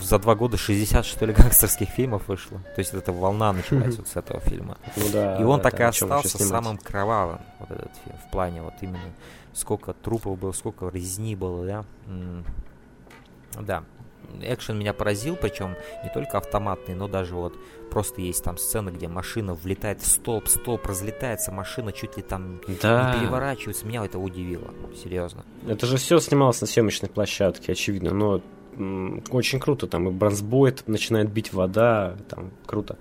[SPEAKER 2] За два года 60, что ли, гангстерских фильмов вышло. То есть эта волна началась вот с этого фильма.
[SPEAKER 1] Ну, да,
[SPEAKER 2] и он
[SPEAKER 1] да,
[SPEAKER 2] так и остался самым кровавым, вот этот фильм, в плане вот именно сколько трупов было, сколько резни было, да. Да, экшен меня поразил, причем не только автоматный, но даже вот просто есть там сцена, где машина влетает в столб, столб разлетается, машина чуть ли там да. не переворачивается. Меня это удивило, серьезно.
[SPEAKER 1] Это же все снималось на съемочной площадке, очевидно, но очень круто, там и бронзбойт начинает бить вода, там круто.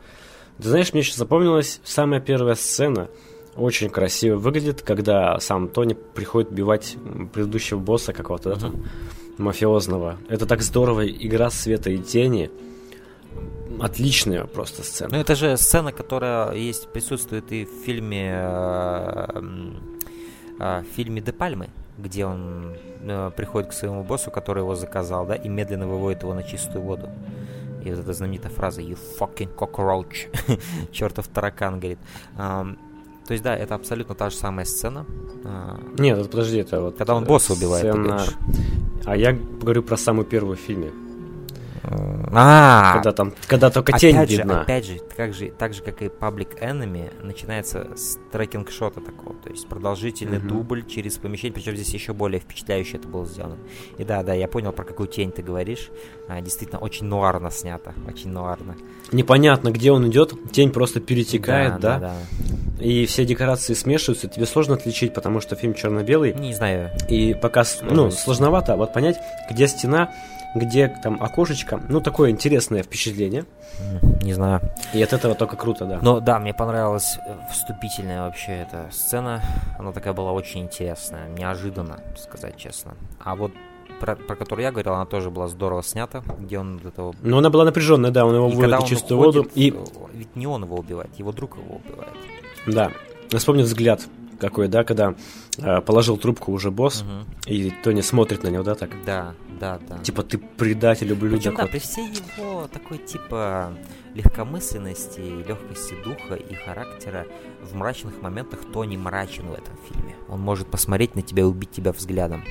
[SPEAKER 1] Ты знаешь, мне еще запомнилась самая первая сцена – очень красиво выглядит, когда сам Тони приходит убивать предыдущего босса какого-то, uh-huh. там, мафиозного. Это так здорово, игра света и тени. Отличная просто сцена.
[SPEAKER 2] Ну, это же сцена, которая есть, присутствует и в фильме, э, э, в фильме Де Пальмы, где он э, приходит к своему боссу, который его заказал, да, и медленно выводит его на чистую воду. И вот эта знаменитая фраза «You fucking cockroach», чертов таракан, говорит. То есть, да, это абсолютно та же самая сцена.
[SPEAKER 1] А, Нет, подожди, это вот...
[SPEAKER 2] Когда он босса убивает,
[SPEAKER 1] сцена... А я говорю про самую первую в фильме.
[SPEAKER 2] А,
[SPEAKER 1] когда там, когда только тень
[SPEAKER 2] опять же,
[SPEAKER 1] видна.
[SPEAKER 2] Опять же, как же, так же, как и Public Enemy, начинается с трекинг-шота такого, то есть продолжительный mm-hmm. дубль через помещение, причем здесь еще более впечатляюще это было сделано. И да, да, я понял, про какую тень ты говоришь. А, действительно, очень нуарно снято, очень нуарно.
[SPEAKER 1] Непонятно, где он идет, тень просто перетекает, да?
[SPEAKER 2] Да, да.
[SPEAKER 1] да. И все декорации смешиваются, тебе сложно отличить, потому что фильм черно-белый.
[SPEAKER 2] Не знаю.
[SPEAKER 1] И пока, ну, сложновато вот понять, где стена, где там окошечко. Ну, такое интересное впечатление.
[SPEAKER 2] Не знаю.
[SPEAKER 1] И от этого только круто, да.
[SPEAKER 2] Но да, мне понравилась э, вступительная вообще эта сцена. Она такая была очень интересная, неожиданно, сказать честно. А вот про, про которую я говорил, она тоже была здорово снята, где он вот этого...
[SPEAKER 1] Ну, она была напряженная, да, он его выводит на чистую
[SPEAKER 2] уходит,
[SPEAKER 1] воду. И...
[SPEAKER 2] Ведь не он его убивает, его друг его убивает.
[SPEAKER 1] Да. Я вспомнил взгляд какой, да, когда э, положил трубку уже босс, угу. и Тони смотрит на него, да, так?
[SPEAKER 2] Да, да, да.
[SPEAKER 1] Типа ты предатель, ублюдок.
[SPEAKER 2] Причем, да, при всей его такой, типа, легкомысленности, легкости духа и характера, в мрачных моментах Тони мрачен в этом фильме. Он может посмотреть на тебя и убить тебя взглядом.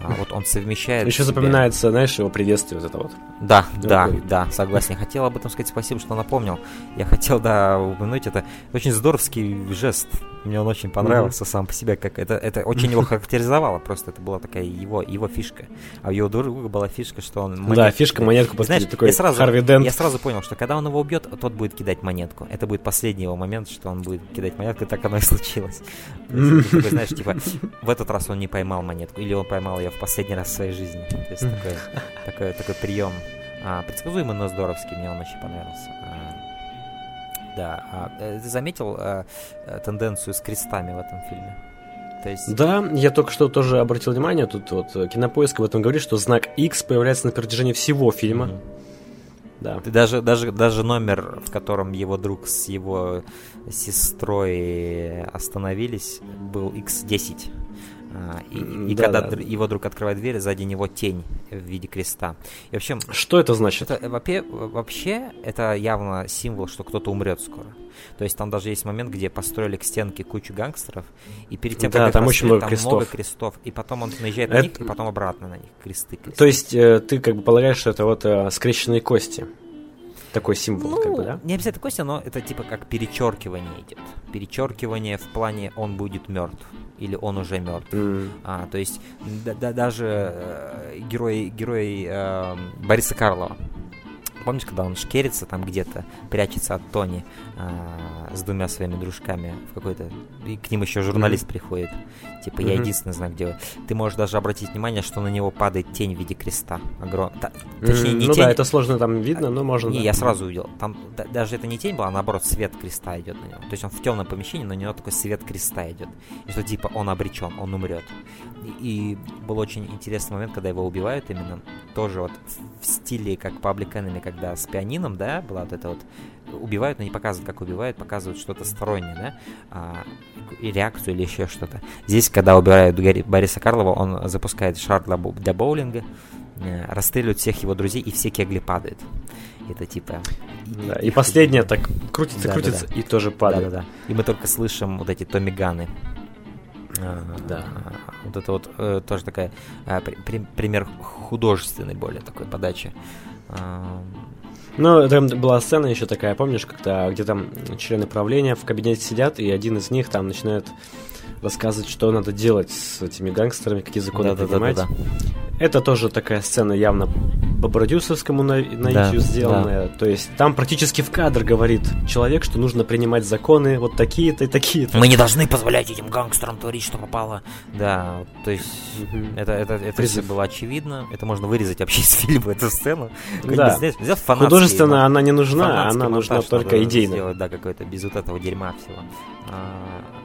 [SPEAKER 2] А вот он совмещает...
[SPEAKER 1] Еще запоминается, знаешь, его приветствие вот это вот.
[SPEAKER 2] Да, да, да, согласен. Я хотел об этом сказать спасибо, что напомнил. Я хотел, да, упомянуть это. Очень здоровский жест. Мне он очень понравился mm-hmm. сам по себе, как это, это очень его характеризовало, просто это была такая его, его фишка. А у его друга была фишка, что он...
[SPEAKER 1] Монетку, да, фишка монетку
[SPEAKER 2] Знаешь,
[SPEAKER 1] такой
[SPEAKER 2] я сразу,
[SPEAKER 1] Харви Дент.
[SPEAKER 2] Я сразу понял, что когда он его убьет, тот будет кидать монетку. Это будет последний его момент, что он будет кидать монетку, и так оно и случилось. Такой, знаешь, типа, в этот раз он не поймал монетку, или он поймал ее в последний раз в своей жизни. То есть такой, такой, такой прием А, предсказуемый, но здоровский, мне он очень понравился. Да, а, э, ты заметил а, тенденцию с крестами в этом фильме?
[SPEAKER 1] То есть... Да, я только что тоже обратил внимание, тут вот Кинопоиск об этом говорит, что знак X появляется на протяжении всего фильма. Mm-hmm.
[SPEAKER 2] Да. Ты даже, даже, даже номер, в котором его друг с его сестрой остановились, был X10. А, и, и да, когда да. его друг открывает дверь, сзади него тень в виде креста. И вообще,
[SPEAKER 1] что это значит?
[SPEAKER 2] Это, вообще, вообще, это явно символ, что кто-то умрет скоро. То есть там даже есть момент, где построили к стенке кучу гангстеров, и перед тем,
[SPEAKER 1] да,
[SPEAKER 2] как
[SPEAKER 1] там очень много
[SPEAKER 2] там
[SPEAKER 1] крестов.
[SPEAKER 2] много крестов, и потом он наезжает это... на них, и потом обратно на них кресты. кресты.
[SPEAKER 1] То есть э, ты как бы полагаешь, что это вот э, скрещенные кости? Такой символ,
[SPEAKER 2] ну,
[SPEAKER 1] как бы, да?
[SPEAKER 2] Не обязательно кости, но это типа как перечеркивание идет. Перечеркивание в плане он будет мертв или он уже мертв. Mm. А, то есть да, да, даже э, герой, герой э, Бориса Карлова, помнишь, когда он шкерится там где-то, прячется от Тони а, с двумя своими дружками в какой-то... И к ним еще журналист mm-hmm. приходит. Типа, я mm-hmm. единственный знак делаю. Ты можешь даже обратить внимание, что на него падает тень в виде креста. Огром... Та,
[SPEAKER 1] точнее, не ну тень... да, это сложно там видно, но можно...
[SPEAKER 2] Не,
[SPEAKER 1] да.
[SPEAKER 2] я сразу увидел. Там да, даже это не тень была, а наоборот свет креста идет на него. То есть он в темном помещении, но на него такой свет креста идет. И что типа он обречен, он умрет. И, и был очень интересный момент, когда его убивают именно тоже вот в стиле как Public Enemy, когда с пианином, да, была вот это вот убивают, но не показывают, как убивают, показывают что-то стороннее, да, а, и реакцию или еще что-то. Здесь, когда убивают Бориса Карлова, он запускает шар для, для боулинга, э, расстреливают всех его друзей, и все кегли падают. Это типа...
[SPEAKER 1] Да, и, и последнее так крутится, да, крутится, да, да. и тоже падает. Да, да,
[SPEAKER 2] да. И мы только слышим вот эти томиганы.
[SPEAKER 1] А, да.
[SPEAKER 2] Вот это вот э, тоже такая э, при, пример художественной более такой подачи.
[SPEAKER 1] Ну, там была сцена еще такая, помнишь, когда где там члены правления в кабинете сидят, и один из них там начинает рассказывать, что надо делать с этими гангстерами, какие законы да, принимать. Да, да, да, да. Это тоже такая сцена явно по продюсерскому наитию да, сделанная. Да. То есть там практически в кадр говорит человек, что нужно принимать законы вот такие-то и такие-то.
[SPEAKER 2] Мы не должны позволять этим гангстерам творить, что попало. Да, то есть это, это, это все было очевидно. Это можно вырезать вообще из фильма, эту сцену.
[SPEAKER 1] Да. Художественно она не нужна, она нужна только идейно.
[SPEAKER 2] Сделать, да, какой-то без вот этого дерьма всего.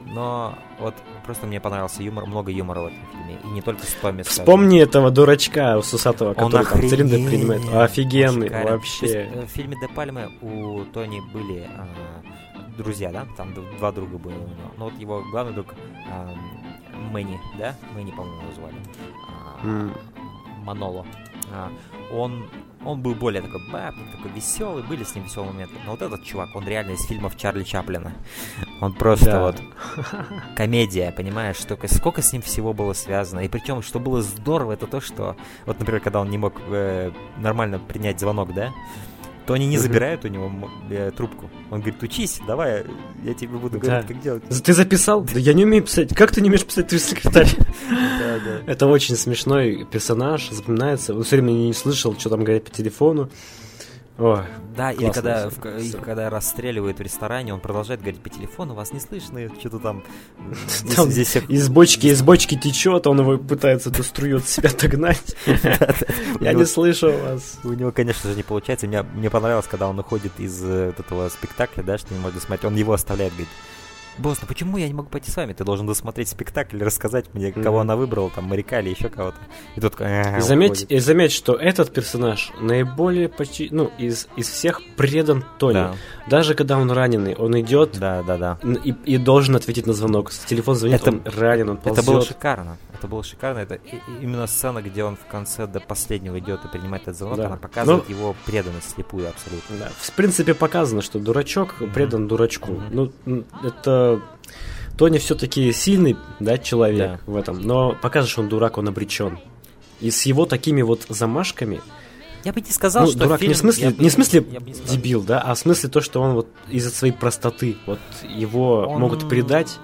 [SPEAKER 2] Но вот просто мне понравился юмор, много юмора в этом фильме. И не только с Томми.
[SPEAKER 1] Вспомни этого дурачка усатого, который Он там цилиндр принимает. Офигенный,
[SPEAKER 2] Шикарен.
[SPEAKER 1] вообще. Есть,
[SPEAKER 2] э, в фильме Де Пальме у Тони были а, друзья, да? Там два друга были у него. Но вот его главный друг а, Мэнни, да? Мэнни, по-моему, его звали. А, mm. Маноло. А, он он был более такой бабник, такой веселый, были с ним веселые моменты. Но вот этот чувак, он реально из фильмов Чарли Чаплина. Он просто да. вот комедия, понимаешь, столько, сколько с ним всего было связано. И причем, что было здорово, это то, что, вот, например, когда он не мог э, нормально принять звонок, да, то они не забирают у него э, трубку. Он говорит, учись, давай, я тебе буду говорить, как делать.
[SPEAKER 1] Ты записал? Да я не умею писать. Как ты не умеешь писать, ты секретарь? Это очень смешной персонаж, запоминается. Он все время не слышал, что там говорят по телефону.
[SPEAKER 2] О, да, или когда, в, и когда расстреливают в ресторане, он продолжает говорить по телефону, вас не слышно, что-то там...
[SPEAKER 1] там здесь. Из бочки, из бочки течет, он его пытается эту струю от себя догнать. Я не слышу вас.
[SPEAKER 2] У него, конечно же, не получается. Мне понравилось, когда он уходит из э, этого спектакля, да, что не может смотреть, он его оставляет, говорит, босс, ну почему я не могу пойти с вами? Ты должен досмотреть спектакль и рассказать мне, mm-hmm. кого она выбрала, там, моряка или еще кого-то.
[SPEAKER 1] И тут и заметь, и заметь, что этот персонаж наиболее почти, ну, из, из всех предан Тони. Да. Даже когда он раненый, он идет
[SPEAKER 2] да, да, да.
[SPEAKER 1] И, и должен ответить на звонок. Телефон звонит, это, он ранен, он ползет.
[SPEAKER 2] Это было шикарно. Это было шикарно. Это именно сцена, где он в конце до последнего идет и принимает этот звонок, да. она показывает ну, его преданность слепую абсолютно.
[SPEAKER 1] Да. В принципе, показано, что дурачок mm-hmm. предан дурачку. Mm-hmm. Ну, это Тони все-таки сильный, да, человек да. в этом, но что он дурак, он обречен. И с его такими вот замашками,
[SPEAKER 2] я бы не сказал,
[SPEAKER 1] ну,
[SPEAKER 2] что
[SPEAKER 1] дурак
[SPEAKER 2] фильм...
[SPEAKER 1] не в смысле, я не в смысле не дебил, да, а в смысле то, что он вот из-за своей простоты, вот его он... могут предать,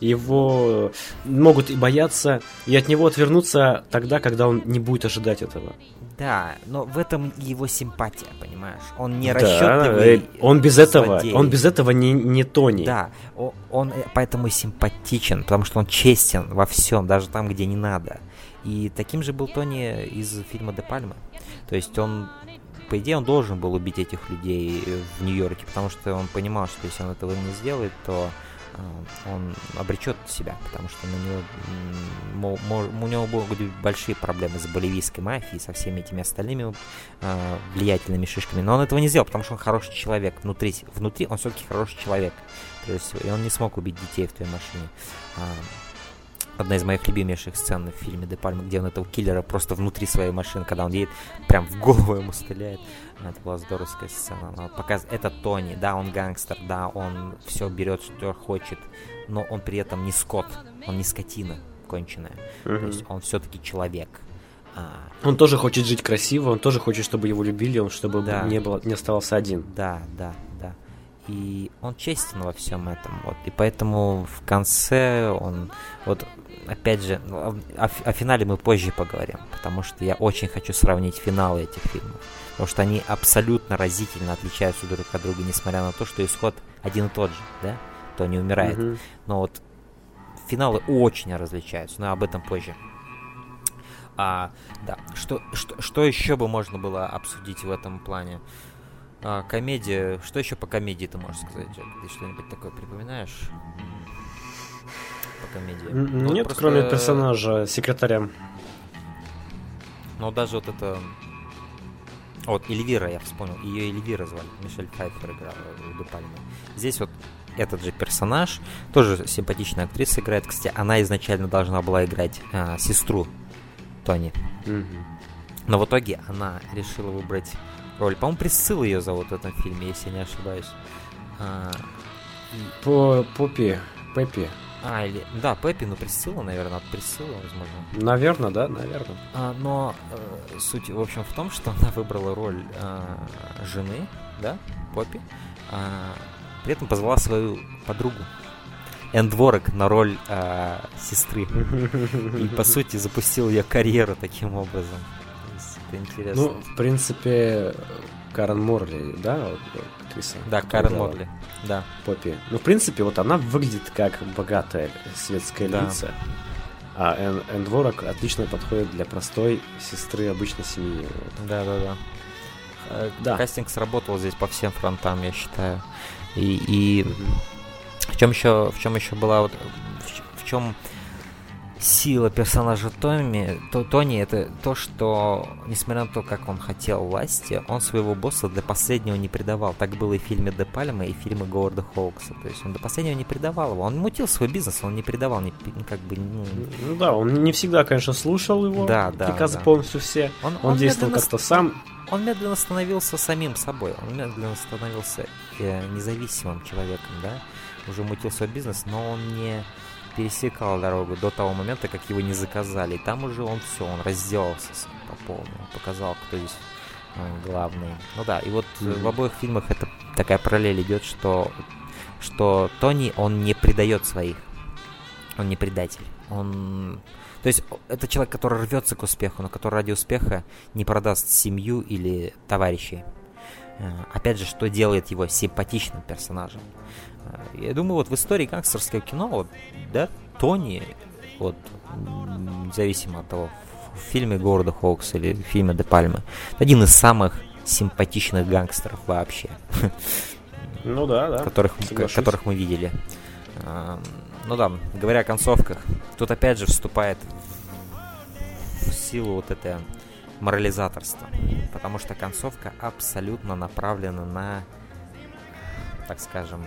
[SPEAKER 1] его могут и бояться, и от него отвернуться тогда, когда он не будет ожидать этого.
[SPEAKER 2] Да, но в этом его симпатия, понимаешь? Он не расчетливый. Да,
[SPEAKER 1] он без этого, он без этого не, не Тони.
[SPEAKER 2] Да, он, он поэтому симпатичен, потому что он честен во всем, даже там, где не надо. И таким же был Тони из фильма Де Пальма. То есть он по идее, он должен был убить этих людей в Нью-Йорке, потому что он понимал, что если он этого не сделает, то э, он обречет себя, потому что на него, у него будут большие проблемы с боливийской мафией, со всеми этими остальными э, влиятельными шишками. Но он этого не сделал, потому что он хороший человек. Внутри, внутри он все-таки хороший человек. Прежде всего. И он не смог убить детей в твоей машине. А, одна из моих любимейших сцен в фильме Де Пальма, где он этого киллера просто внутри своей машины, когда он едет, прям в голову ему стреляет. Это была здоровская сцена. Она показывает, это Тони, да, он гангстер, да, он все берет, что хочет, но он при этом не скот, он не скотина конченая. Uh-huh. То есть он все-таки человек.
[SPEAKER 1] А... Он тоже хочет жить красиво, он тоже хочет, чтобы его любили, он чтобы да. не было, не оставался один.
[SPEAKER 2] Да, да, да. И он честен во всем этом, вот. И поэтому в конце он, вот опять же, о, о финале мы позже поговорим, потому что я очень хочу сравнить финалы этих фильмов. Потому что они абсолютно разительно отличаются друг от друга, несмотря на то, что исход один и тот же, да? То не умирает. Mm-hmm. Но вот финалы очень различаются, но об этом позже. А, да, что, что, что еще бы можно было обсудить в этом плане? А, комедия, что еще по комедии ты можешь сказать, Ты что-нибудь такое припоминаешь? по комедии.
[SPEAKER 1] Ну, Нет, просто... кроме персонажа, секретаря.
[SPEAKER 2] Но даже вот это... Вот, Эльвира, я вспомнил. Ее Эльвира звали. Мишель Пфайфер играла в Депальме. Здесь вот этот же персонаж, тоже симпатичная актриса играет. Кстати, она изначально должна была играть а, сестру Тони. Mm-hmm. Но в итоге она решила выбрать роль. По-моему, Присцилла ее зовут в этом фильме, если я не ошибаюсь. А,
[SPEAKER 1] По Поппи. Пеппи.
[SPEAKER 2] А, или... Да, Пеппи, ну Присцилла, наверное, от Присцилла, возможно.
[SPEAKER 1] Наверное, да, наверное.
[SPEAKER 2] А, но э, суть, в общем, в том, что она выбрала роль э, жены, да, Поппи, э, при этом позвала свою подругу, Эндворок на роль э, сестры. И, по сути, запустил ее карьеру таким образом. Это интересно.
[SPEAKER 1] Ну, в принципе, Карен Морли, да, актриса?
[SPEAKER 2] Да, Карен Морли, да.
[SPEAKER 1] Поппи. Ну, в принципе, вот она выглядит как богатая светская да. лица. А Эн, Эн Дворок отлично подходит для простой сестры обычной семьи.
[SPEAKER 2] Да, да, да. Э, да. Кастинг сработал здесь по всем фронтам, я считаю. И, и mm-hmm. в чем еще, в чем еще была вот, в, в чем сила персонажа Томи, то, Тони это то, что, несмотря на то, как он хотел власти, он своего босса до последнего не предавал. Так было и в фильме Де Пальма, и в фильме Говарда Хоукса. То есть он до последнего не предавал его. Он мутил свой бизнес, он не предавал, не, как бы... Ну...
[SPEAKER 1] ну да, он не всегда, конечно, слушал его. Да, да. Приказы да. полностью все. Он, он, он действовал как-то сам.
[SPEAKER 2] Он медленно становился самим собой. Он медленно становился э, независимым человеком, да. Уже мутил свой бизнес, но он не пересекал дорогу до того момента, как его не заказали. И там уже он все, он разделался по полному, показал, кто здесь э, главный. Ну да, и вот mm-hmm. в обоих фильмах это такая параллель идет, что, что Тони, он не предает своих. Он не предатель. Он... То есть это человек, который рвется к успеху, но который ради успеха не продаст семью или товарищей. Э, опять же, что делает его симпатичным персонажем. Я думаю, вот в истории гангстерского кино, вот, да, Тони, вот, независимо от того, в фильме Города Хоукс или в фильме Де Пальмы, один из самых симпатичных гангстеров вообще.
[SPEAKER 1] Ну да, да.
[SPEAKER 2] Которых, которых мы видели. Ну да, говоря о концовках, тут опять же вступает в силу вот это морализаторство. Потому что концовка абсолютно направлена на, так скажем,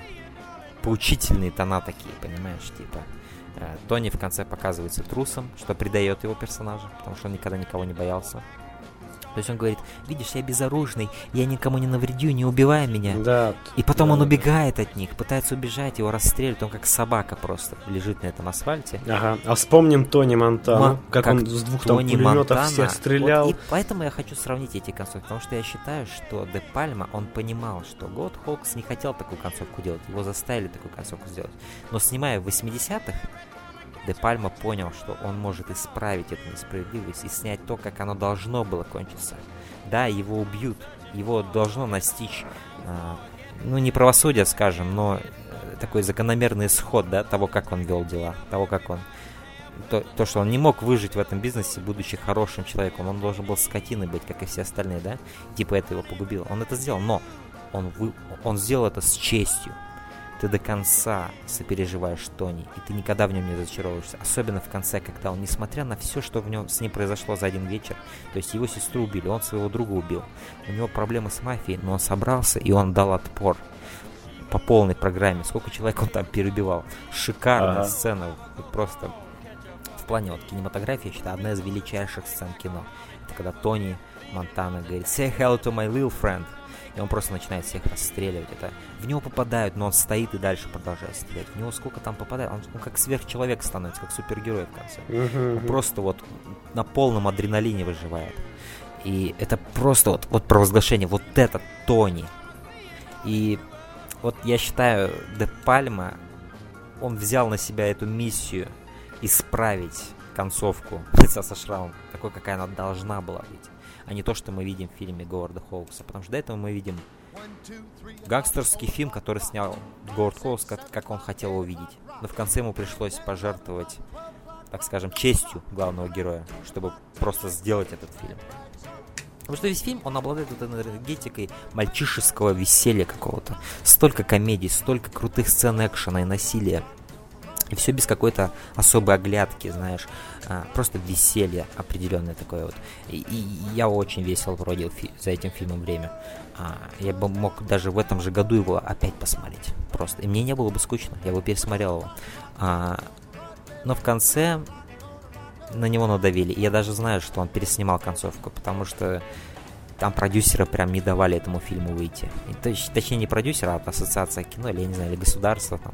[SPEAKER 2] поучительные тона такие, понимаешь, типа. Э, Тони в конце показывается трусом, что придает его персонажа, потому что он никогда никого не боялся. То есть он говорит, видишь, я безоружный, я никому не навредю, не убивай меня.
[SPEAKER 1] Да.
[SPEAKER 2] И потом
[SPEAKER 1] да,
[SPEAKER 2] он убегает от них, пытается убежать, его расстреливают, он как собака просто лежит на этом асфальте.
[SPEAKER 1] Ага, а вспомним Тони Монтана, Ма- как, как он с двух Тони там пулеметов Монтана. всех стрелял. Вот, и
[SPEAKER 2] поэтому я хочу сравнить эти концовки, потому что я считаю, что Де Пальма, он понимал, что Год Хокс не хотел такую концовку делать, его заставили такую концовку сделать. Но снимая в 80-х, Де Пальма понял, что он может исправить эту несправедливость и снять то, как оно должно было кончиться. Да, его убьют, его должно настичь, э, ну, не правосудие, скажем, но э, такой закономерный исход, да, того, как он вел дела, того, как он то, то, что он не мог выжить в этом бизнесе, будучи хорошим человеком. Он должен был скотиной быть, как и все остальные, да? Типа это его погубило. Он это сделал, но он, вы, он сделал это с честью. Ты до конца сопереживаешь Тони, и ты никогда в нем не разочаровываешься. Особенно в конце, когда он, несмотря на все, что в нем с ним произошло за один вечер, то есть его сестру убили, он своего друга убил, у него проблемы с мафией, но он собрался и он дал отпор по полной программе. Сколько человек он там перебивал. Шикарная ага. сцена. Просто в плане вот кинематографии, я считаю, одна из величайших сцен кино. Это когда Тони Монтана говорит «Say hello to my little friend». И он просто начинает всех расстреливать. Это в него попадают, но он стоит и дальше продолжает стрелять. В него сколько там попадает, он, он как сверхчеловек становится, как супергерой в конце. Uh-huh, Он просто вот на полном адреналине выживает. И это просто вот, вот провозглашение, вот это Тони. И вот я считаю, Де Пальма, он взял на себя эту миссию исправить концовку лица со шрамом, такой, какая она должна была быть, а не то, что мы видим в фильме Говарда Хоукса, потому что до этого мы видим гангстерский фильм, который снял Говард Хоукс, как, как он хотел увидеть. Но в конце ему пришлось пожертвовать, так скажем, честью главного героя, чтобы просто сделать этот фильм. Потому что весь фильм, он обладает вот энергетикой мальчишеского веселья какого-то. Столько комедий, столько крутых сцен экшена и насилия. И все без какой-то особой оглядки, знаешь. А, просто веселье определенное такое вот. И, и я очень весело проводил фи- за этим фильмом время. А, я бы мог даже в этом же году его опять посмотреть. Просто. И мне не было бы скучно, я бы пересмотрел его. А, но в конце на него надавили. Я даже знаю, что он переснимал концовку, потому что там продюсеры прям не давали этому фильму выйти. И, точ, точнее, не продюсера, а ассоциация кино, или, я не знаю, или государство там.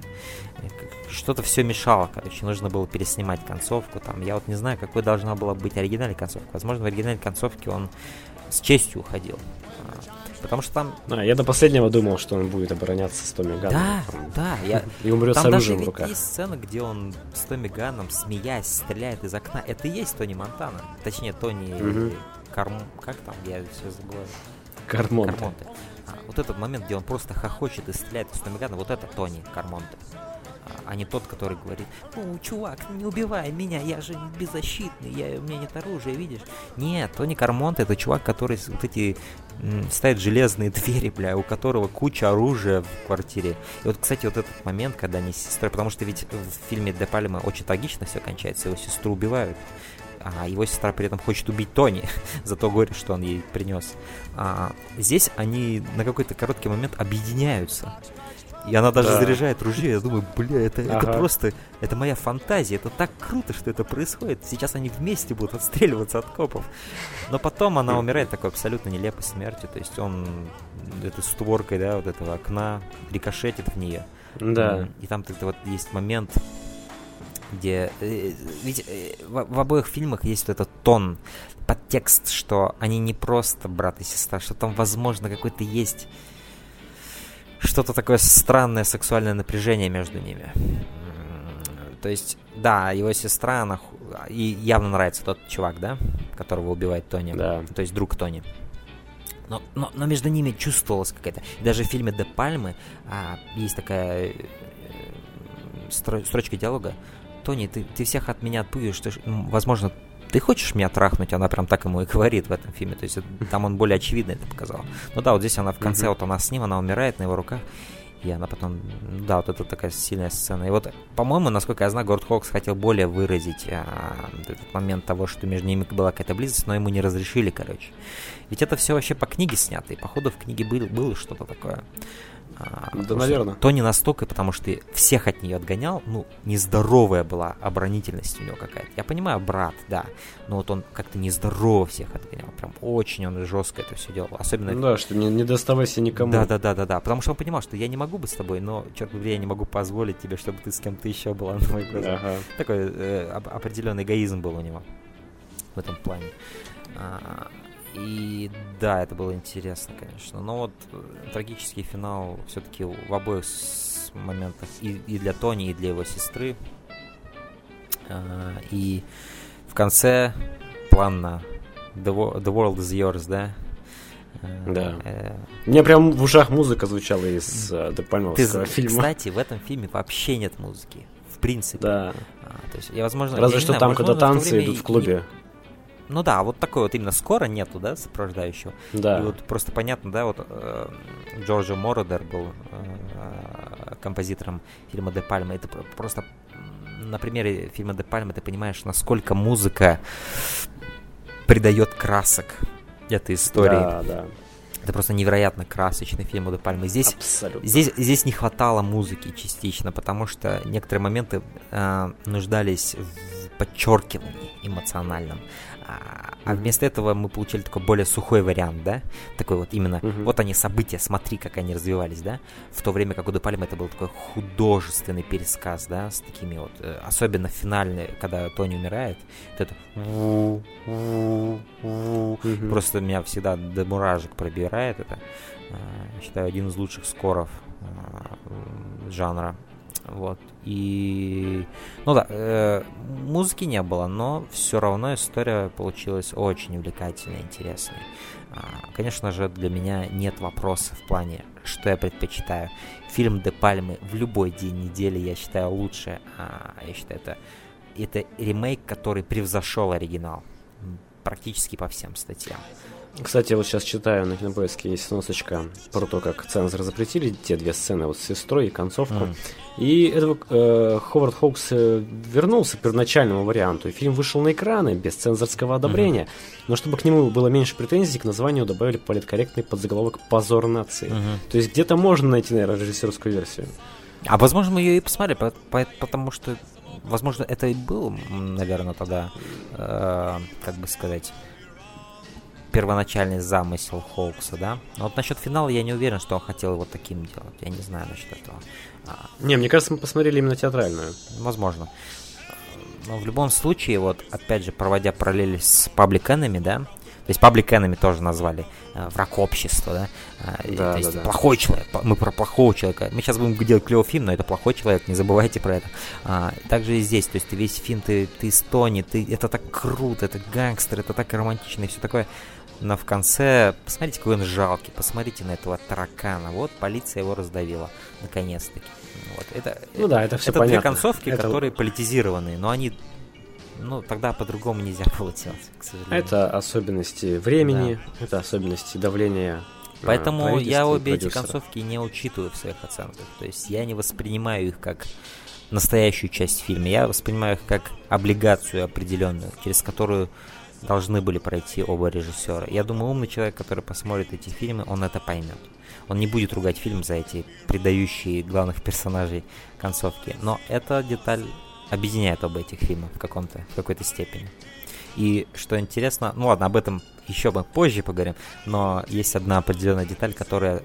[SPEAKER 2] Что-то все мешало, короче, нужно было переснимать концовку. Там, я вот не знаю, какой должна была быть оригинальная концовка. Возможно, в оригинальной концовке он с честью уходил. Потому что там...
[SPEAKER 1] А, я до последнего думал, что он будет обороняться с Томми Ганном.
[SPEAKER 2] Да, да. Я...
[SPEAKER 1] И умрет
[SPEAKER 2] там
[SPEAKER 1] с оружием
[SPEAKER 2] даже
[SPEAKER 1] в руках.
[SPEAKER 2] есть сцена, где он с Томми Ганном, смеясь, стреляет из окна. Это и есть Тони Монтана. Точнее, Тони
[SPEAKER 1] Угу.
[SPEAKER 2] Карм... Как там? Я все забываю.
[SPEAKER 1] Кармон.
[SPEAKER 2] Кармонте. А, вот этот момент, где он просто хохочет и стреляет из Томми Ганна, вот это Тони Кармонте. А, не тот, который говорит, ну, чувак, не убивай меня, я же беззащитный, я, у меня нет оружия, видишь? Нет, Тони Кармонте это чувак, который вот эти ставит железные двери, бля, у которого куча оружия в квартире. И вот, кстати, вот этот момент, когда они с сестрой, потому что ведь в фильме Де Пальма очень трагично все кончается, его сестру убивают, а его сестра при этом хочет убить Тони за то горе, что он ей принес. А здесь они на какой-то короткий момент объединяются. И она даже
[SPEAKER 1] Да.
[SPEAKER 2] заряжает ружье. Я думаю, бля, это, это
[SPEAKER 1] Ага.
[SPEAKER 2] просто, это моя фантазия. Это так круто, что это происходит. Сейчас они вместе будут отстреливаться от копов. Но потом она умирает такой абсолютно нелепой смертью. То есть он этой створкой, да, вот этого окна рикошетит в нее.
[SPEAKER 1] Да.
[SPEAKER 2] И там тогда вот есть момент, где... э, Ведь э, в, в обоих фильмах есть вот этот тон, подтекст, что они не просто брат и сестра, что там, возможно, какой-то есть что-то такое странное сексуальное напряжение между ними. То есть, да, его сестра, она ху- и явно нравится тот чувак, да, которого убивает Тони.
[SPEAKER 1] Да.
[SPEAKER 2] То есть друг Тони. Но, но, но между ними чувствовалась какая-то. Даже в фильме Де Пальмы а, есть такая э, стро- строчка диалога. Тони, ты, ты всех от меня отпугиваешь, ты возможно, ты хочешь меня трахнуть? Она прям так ему и говорит в этом фильме. То есть там он более очевидно это показал. Ну да, вот здесь она в конце, вот она с ним, она умирает на его руках. И она потом, да, вот это такая сильная сцена. И вот, по-моему, насколько я знаю, Горд Хокс хотел более выразить а, этот момент того, что между ними была какая-то близость, но ему не разрешили, короче. Ведь это все вообще по книге снято, и походу в книге был, было что-то такое. А,
[SPEAKER 1] Да,
[SPEAKER 2] потому что
[SPEAKER 1] наверно.
[SPEAKER 2] То не настолько, потому что ты всех от нее отгонял, ну, нездоровая была оборонительность у него какая-то. Я понимаю, брат, да, но вот он как-то нездорово всех отгонял, прям очень он жестко это все делал, особенно
[SPEAKER 1] Ну да, что не, не доставайся никому.
[SPEAKER 2] да, да, да, да, да. Потому что он понимал, что я не могу быть с тобой, но, черт побери, я не могу позволить тебе, чтобы ты с кем-то еще была на моих глазах.
[SPEAKER 1] Ага.
[SPEAKER 2] Такой э, оп- определенный эгоизм был у него в этом плане. А, и да, это было интересно, конечно. Но вот э, трагический финал все-таки в обоих моментах и, и для Тони, и для его сестры. А, и в конце план на The, Wo- The World is Yours, да? Э,
[SPEAKER 1] Да.
[SPEAKER 2] э,
[SPEAKER 1] У меня прям в ушах музыка звучала из э, Де
[SPEAKER 2] ты,
[SPEAKER 1] Пальмовского
[SPEAKER 2] зна-
[SPEAKER 1] фильма.
[SPEAKER 2] кстати, в этом фильме вообще нет музыки. В принципе.
[SPEAKER 1] Да.
[SPEAKER 2] то есть, я, возможно, я
[SPEAKER 1] Разве
[SPEAKER 2] не
[SPEAKER 1] что
[SPEAKER 2] знаю,
[SPEAKER 1] там, когда танцы идут в клубе.
[SPEAKER 2] Ну да, вот такой вот именно скоро нету, да, сопровождающего.
[SPEAKER 1] Да.
[SPEAKER 2] И вот просто понятно, да, вот э, Джорджо Мородер был э, композитором фильма «Де Пальма». Это про- просто на примере фильма «Де Пальма» ты понимаешь, насколько музыка придает красок этой истории.
[SPEAKER 1] Да, да.
[SPEAKER 2] Это просто невероятно красочный фильм Де Пальмы. Здесь
[SPEAKER 1] Абсолютно.
[SPEAKER 2] Здесь, здесь не хватало музыки частично, потому что некоторые моменты э, нуждались в подчеркивании эмоциональном. А, вместо этого мы получили такой более сухой вариант, да? Такой вот именно,
[SPEAKER 1] Мгм.
[SPEAKER 2] вот они события, смотри, как они развивались, да? В то время как у Де Пальмы это был такой художественный пересказ, да, с такими вот, э, особенно финальный, когда Тони умирает, вот это
[SPEAKER 1] Мгм.
[SPEAKER 2] Просто меня всегда до муражек пробирает это. Э, Считаю, один из лучших скоров э, жанра. Вот. И... Ну да, э, музыки не было, но все равно история получилась очень увлекательной, интересной. А, Конечно же, для меня нет вопроса в плане, что я предпочитаю. Фильм Де Пальмы в любой день недели я считаю лучше. А, Я считаю, это, это ремейк, который превзошел оригинал. Практически по всем статьям.
[SPEAKER 1] Кстати, я вот сейчас читаю на кинопоиске есть сносочка про то, как цензоры запретили те две сцены, вот с сестрой и концовку.
[SPEAKER 2] Мгм.
[SPEAKER 1] И этого, э, Ховард Хоукс э, вернулся к первоначальному варианту. И фильм вышел на экраны без цензорского одобрения. Но чтобы к нему было меньше претензий, к названию добавили политкорректный подзаголовок «Позор нации».
[SPEAKER 2] Мгм.
[SPEAKER 1] То есть где-то можно найти, наверное, режиссерскую версию.
[SPEAKER 2] А возможно, мы ее и посмотрели, по- по- потому что, возможно, это и был, наверное, тогда, э, как бы сказать, первоначальный замысел Хоукса, да? Но вот насчет финала я не уверен, что он хотел его таким делать. Я не знаю насчет этого. А,
[SPEAKER 1] Не, мне кажется, мы посмотрели именно театральную.
[SPEAKER 2] возможно. Но в любом случае, вот, опять же, проводя параллели с Public Enemy, да, то есть Public Enemy тоже назвали э, враг общества, да, и,
[SPEAKER 1] Да,
[SPEAKER 2] то есть
[SPEAKER 1] да, да.
[SPEAKER 2] плохой человек, мы про плохого человека, мы сейчас будем делать клевый фильм, но это плохой человек, не забывайте про это. А, также и здесь, то есть ты весь фильм, ты, ты из Тони, ты, это так круто, это гангстер, это так романтично и все такое, но в конце, посмотрите, какой он жалкий, посмотрите на этого таракана, вот полиция его раздавила, наконец-таки. Вот, это,
[SPEAKER 1] Ну да, это все
[SPEAKER 2] это
[SPEAKER 1] понятно.
[SPEAKER 2] две концовки,
[SPEAKER 1] Это-
[SPEAKER 2] которые политизированные, но они, ну, тогда по-другому нельзя было делать, к сожалению.
[SPEAKER 1] Это особенности времени, это особенности давления.
[SPEAKER 2] Поэтому
[SPEAKER 1] правительства
[SPEAKER 2] я обе эти концовки не учитываю в своих оценках. То есть я не воспринимаю их как настоящую часть фильма. Я воспринимаю их как облигацию определенную, через которую должны были пройти оба режиссера. Я думаю, умный человек, который посмотрит эти фильмы, он это поймет. Он не будет ругать фильм за эти предающие главных персонажей концовки. Но эта деталь объединяет оба этих фильма в, каком-то, в какой-то степени. И что интересно, ну ладно, об этом еще мы позже поговорим, но есть одна определенная деталь, которая э,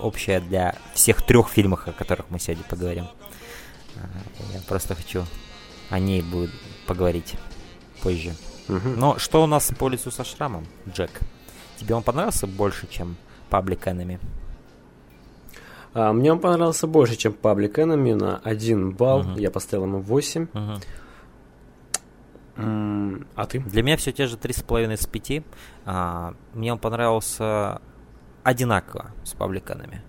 [SPEAKER 2] общая для всех трех фильмов, о которых мы сегодня поговорим. А, Я просто хочу о ней будет поговорить позже. Но что у нас по лицу со шрамом, Джек? Тебе он понравился больше, чем Public Enemy?
[SPEAKER 1] А, мне он понравился больше, чем Public Enemy на 1 балл.
[SPEAKER 2] Мгм.
[SPEAKER 1] Я поставил ему 8.
[SPEAKER 2] Мгм.
[SPEAKER 1] М, А ты?
[SPEAKER 2] Для меня все те же 3,5 из 5. А, мне он понравился одинаково с пабликанами.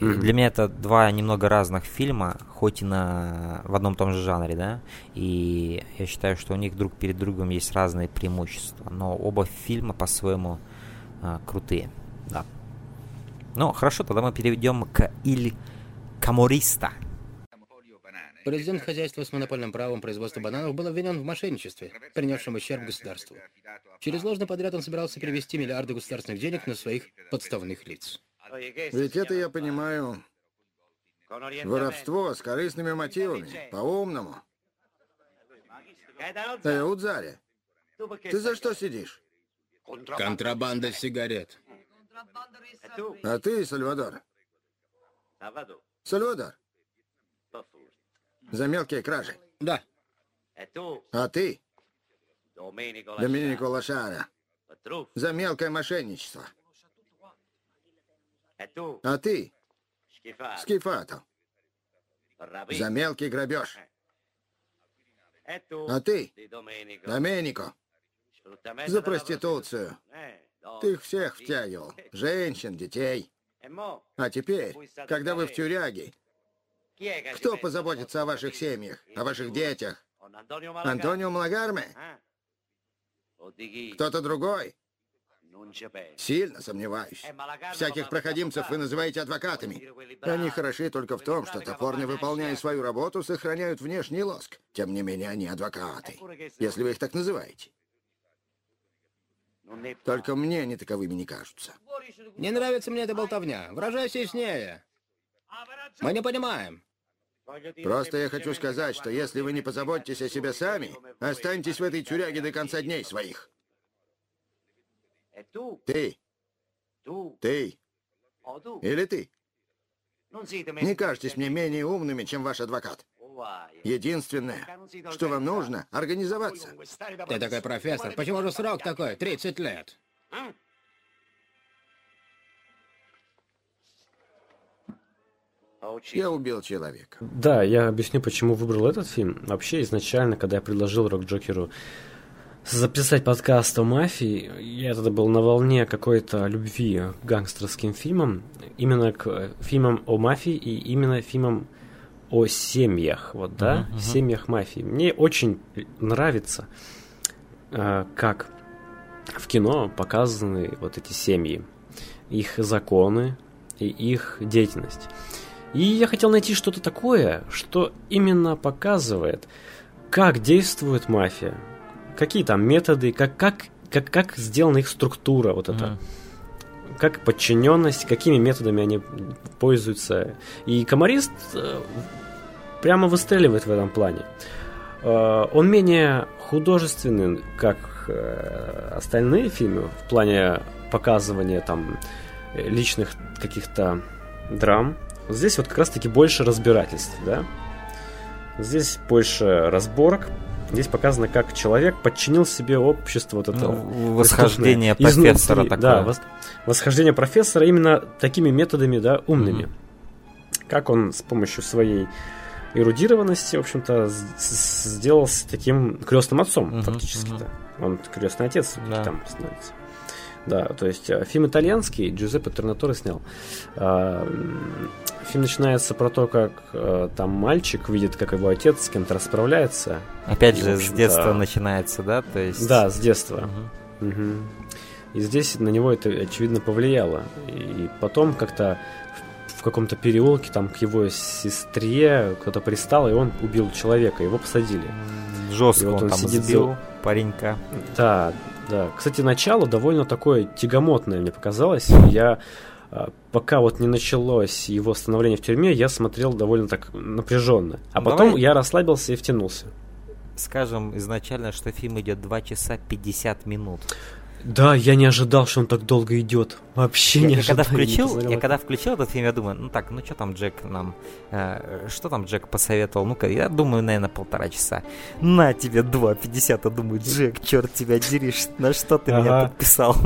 [SPEAKER 1] Мгм.
[SPEAKER 2] Для меня это два немного разных фильма, хоть и на, в одном том же жанре, да. И я считаю, что у них друг перед другом есть разные преимущества. Но оба фильма по-своему а, крутые. Да. Ну, хорошо, тогда мы перейдем к Иль Камориста.
[SPEAKER 9] Президент хозяйства с монопольным правом производства бананов был обвинен в мошенничестве, принесшем ущерб государству. Через ложный подряд он собирался перевести миллиарды государственных денег на своих подставных лиц.
[SPEAKER 10] Ведь это, я понимаю, воровство с корыстными мотивами, по-умному. Эй, Удзари, ты за что сидишь?
[SPEAKER 9] Контрабанда сигарет.
[SPEAKER 10] А ты, Сальвадор? Сальвадор, за мелкие кражи.
[SPEAKER 9] Да,
[SPEAKER 10] А ты, Доминико Лошара, за мелкое мошенничество. А ты, Скифато, за мелкий грабеж. А ты, Доменико, за проституцию. Ты их всех втягивал. Женщин, детей. А теперь, когда вы в тюряге, кто позаботится о ваших семьях, о ваших детях? Антонио Малагарме? Кто-то другой? Сильно сомневаюсь. Всяких проходимцев вы называете адвокатами. Они хороши только в том, что топорно выполняя свою работу, сохраняют внешний лоск. Тем не менее, они адвокаты, если вы их так называете. Только мне они таковыми не кажутся.
[SPEAKER 9] Не нравится мне эта болтовня. Выражайся яснее. Мы не понимаем.
[SPEAKER 10] Просто я хочу сказать, что если вы не позаботитесь о себе сами, останетесь в этой тюряге до конца дней своих. Ты. Ты. Или ты. Не кажетесь мне менее умными, чем ваш адвокат. Единственное, что вам нужно, организоваться.
[SPEAKER 9] Ты такой профессор. Почему же срок такой? 30 лет.
[SPEAKER 10] Я убил человека.
[SPEAKER 1] Да, я объясню, почему выбрал этот фильм. Вообще, изначально, когда я предложил Рок Джокеру записать подкаст о мафии, я тогда был на волне какой-то любви к гангстерским фильмам, именно к фильмам о мафии и именно фильмам о семьях, вот, да, uh-huh, uh-huh. семьях мафии. Мне очень нравится, э, как в кино показаны вот эти семьи, их законы и их деятельность. И я хотел найти что-то такое, что именно показывает, как действует мафия, какие там методы, как, как, как, как сделана их структура, вот это. Mm. Как подчиненность, какими методами они пользуются. И комарист э, прямо выстреливает в этом плане. Э, он менее художественный, как э, остальные фильмы, в плане показывания там личных каких-то драм. Здесь вот как раз-таки больше разбирательств, да? Здесь больше разборок, Здесь показано, как человек подчинил себе общество вот это
[SPEAKER 2] ну, восхождение профессора
[SPEAKER 1] изнутри, такое. Да, восхождение профессора именно такими методами, да, умными. Mm-hmm. Как он с помощью своей эрудированности, в общем-то, сделался таким крестным отцом, mm-hmm. фактически, mm-hmm. Он крестный отец да. там становится. Да, то есть э, фильм итальянский, Джузеппе Тернаторе снял. А, фильм начинается про то, как э, там мальчик видит, как его отец с кем-то расправляется.
[SPEAKER 2] Опять и, же, с детства начинается, да? То есть...
[SPEAKER 1] Да, с детства. Угу. Угу. И здесь на него это, очевидно, повлияло. И потом как-то в каком-то переулке там к его сестре кто-то пристал, и он убил человека, его посадили.
[SPEAKER 2] Жестко и вот он, он там сидит сбил за... паренька.
[SPEAKER 1] Да, да. Кстати, начало довольно такое тягомотное мне показалось. Я а, пока вот не началось его становление в тюрьме, я смотрел довольно так напряженно. А ну, потом Давай... я расслабился и втянулся.
[SPEAKER 2] Скажем изначально, что фильм идет 2 часа 50 минут.
[SPEAKER 1] Да, я не ожидал, что он так долго идет. Вообще
[SPEAKER 2] я,
[SPEAKER 1] не
[SPEAKER 2] я
[SPEAKER 1] ожидал.
[SPEAKER 2] Когда включил, я когда включил этот фильм, я думаю, ну так, ну что там Джек нам, э, что там Джек посоветовал? Ну-ка, я думаю, наверное, полтора часа. На тебе 2.50, а думаю, Джек, черт тебя деришь, на что ты ага. меня подписал?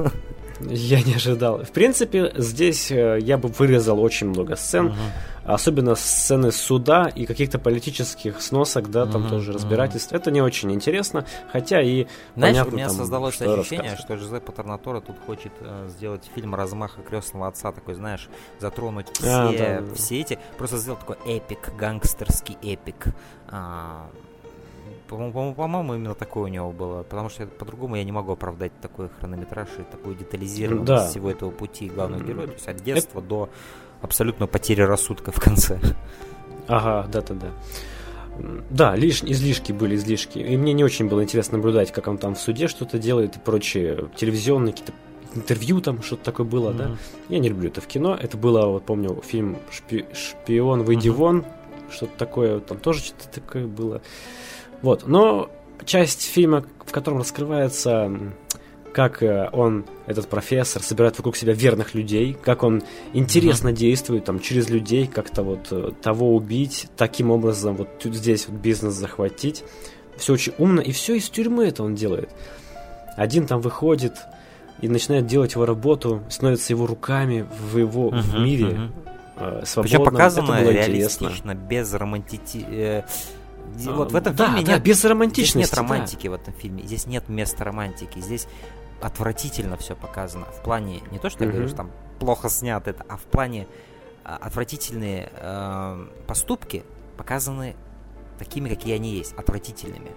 [SPEAKER 1] Я не ожидал. В принципе, здесь э, я бы вырезал очень много сцен, uh-huh. Особенно сцены суда и каких-то политических сносок, да, там uh-huh, тоже разбирательств. Это не очень интересно, хотя и
[SPEAKER 2] Знаешь,
[SPEAKER 1] понятно,
[SPEAKER 2] у меня
[SPEAKER 1] там,
[SPEAKER 2] создалось ощущение, что Жозеппе Торнаторо тут хочет э, сделать фильм «Размаха крестного отца», такой, знаешь, затронуть а, все, а, да, все эти, просто сделать такой эпик, гангстерский эпик. А, по-моему, по-моему, именно такое у него было. Потому что по-другому я не могу оправдать такой хронометраж и такую детализированность да. всего этого пути главного героя. То есть от детства Это... до абсолютно потери рассудка в конце.
[SPEAKER 1] Ага, да-да-да. Да, лиш, излишки были излишки. И мне не очень было интересно наблюдать, как он там в суде что-то делает и прочие телевизионные какие-то интервью там что-то такое было, mm-hmm. да. Я не люблю это в кино. Это было, вот помню, фильм Шпи- «Шпион, выйди mm-hmm. вон», что-то такое, там тоже что-то такое было. Вот, но часть фильма, в котором раскрывается, как э, он, этот профессор, собирает вокруг себя верных людей, как он интересно mm-hmm. действует там через людей, как-то вот э, того убить, таким образом вот здесь вот бизнес захватить. Все очень умно, и все из тюрьмы это он делает. Один там выходит и начинает делать его работу, становится его руками в его uh-huh, в мире. Uh-huh. Свободно.
[SPEAKER 2] Причем показано это было реалистично, интересно. без романтити вот в этом
[SPEAKER 1] да,
[SPEAKER 2] фильме
[SPEAKER 1] да,
[SPEAKER 2] нет,
[SPEAKER 1] без романтичности.
[SPEAKER 2] Здесь нет романтики да. в этом фильме. Здесь нет места романтики. Здесь отвратительно все показано. В плане, не то, что ты mm говоришь, там плохо снято это, а в плане а, отвратительные э, поступки показаны такими, какие они есть, отвратительными.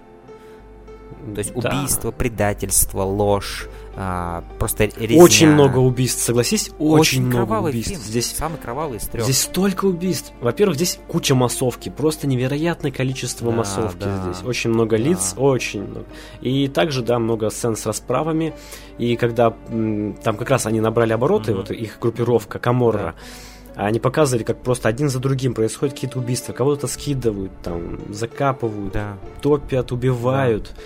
[SPEAKER 2] То есть да. убийство, предательство, ложь, а, просто резня.
[SPEAKER 1] Очень много убийств, согласись, очень, очень много убийств.
[SPEAKER 2] Фильм, здесь самый кровавый из трех.
[SPEAKER 1] Здесь столько убийств. Во-первых, здесь куча массовки, просто невероятное количество да, массовки да. здесь. Очень много да. лиц, очень много. И также, да, много сцен с расправами. И когда там как раз они набрали обороты, mm-hmm. вот их группировка Каморра. Да. Они показывали, как просто один за другим происходят какие-то убийства. Кого-то скидывают, там, закапывают, да. топят, убивают. Да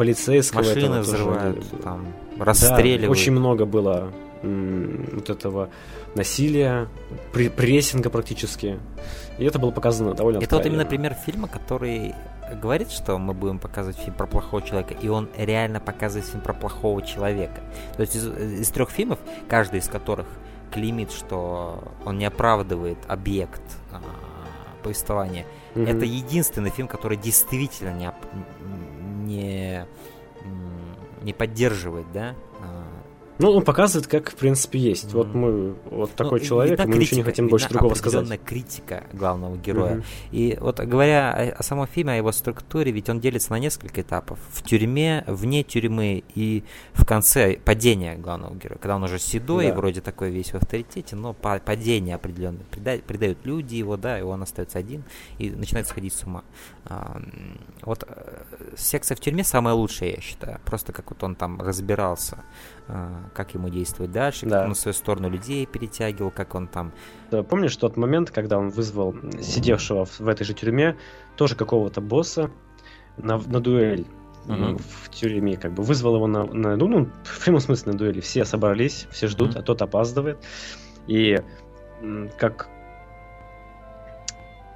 [SPEAKER 1] полицейского.
[SPEAKER 2] Машины взрывают, тоже, там, расстреливают.
[SPEAKER 1] Да, очень много было вот этого насилия, прессинга практически. И это было показано довольно
[SPEAKER 2] Это вот именно пример фильма, который говорит, что мы будем показывать фильм про плохого человека, и он реально показывает фильм про плохого человека. То есть из, из трех фильмов, каждый из которых клеймит, что он не оправдывает объект а, повествования, mm-hmm. это единственный фильм, который действительно не, не, не поддерживает, да, а,
[SPEAKER 1] ну, он показывает, как, в принципе, есть. Mm-hmm. Вот мы, вот такой ну, человек, мы критика, ничего не хотим больше другого сказать.
[SPEAKER 2] критика главного героя. Mm-hmm. И вот говоря о, о самом фильме, о его структуре, ведь он делится на несколько этапов. В тюрьме, вне тюрьмы и в конце падения главного героя. Когда он уже седой, да. вроде такой весь в авторитете, но падение определенное. Предают, предают люди его, да, и он остается один и начинает сходить с ума. А, вот э, секция в тюрьме самая лучшая, я считаю. Просто как вот он там разбирался как ему действовать дальше, да. как он на свою сторону людей перетягивал, как он там...
[SPEAKER 1] Помнишь тот момент, когда он вызвал сидевшего в, этой же тюрьме тоже какого-то босса на, на дуэль? Uh-huh. в тюрьме, как бы вызвал его на, на ну, ну, в прямом смысле на дуэли. Все собрались, все ждут, uh-huh. а тот опаздывает. И как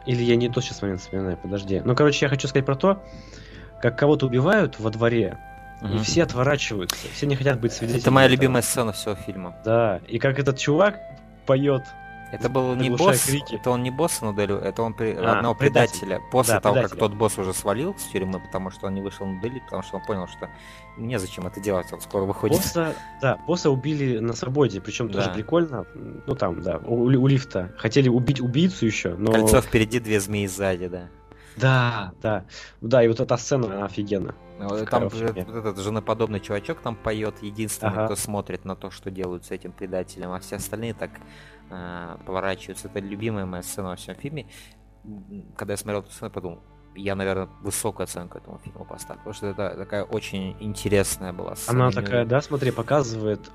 [SPEAKER 1] или я не тот сейчас момент вспоминаю, подожди. Ну, короче, я хочу сказать про то, как кого-то убивают во дворе. И все отворачиваются, все не хотят быть свидетелями.
[SPEAKER 2] Это моя любимая сцена всего фильма.
[SPEAKER 1] Да, и как этот чувак поет.
[SPEAKER 2] Это был не босс, крики. это он не босс на дуэлю, это он при... а, одного предатель. предателя. После да, того, предателя. как тот босс уже свалил с тюрьмы, потому что он не вышел на дуэль, потому что он понял, что незачем это делать, он скоро выходит.
[SPEAKER 1] Босса, да, босса убили на свободе, причем да. тоже прикольно. Ну там, да, у, у лифта. Хотели убить убийцу еще, но...
[SPEAKER 2] Кольцо впереди, две змеи сзади, да.
[SPEAKER 1] Да, да. Да, и вот эта сцена, она офигенна.
[SPEAKER 2] Ну, там же этот женоподобный чувачок там поет, единственный, ага. кто смотрит на то, что делают с этим предателем, а все остальные так э, поворачиваются. Это любимая моя сцена во всем фильме. Когда я смотрел эту сцену, подумал, я, наверное, высокую оценку этому фильму поставлю, потому что это такая очень интересная была
[SPEAKER 1] сцена. Она такая, да, смотри, показывает...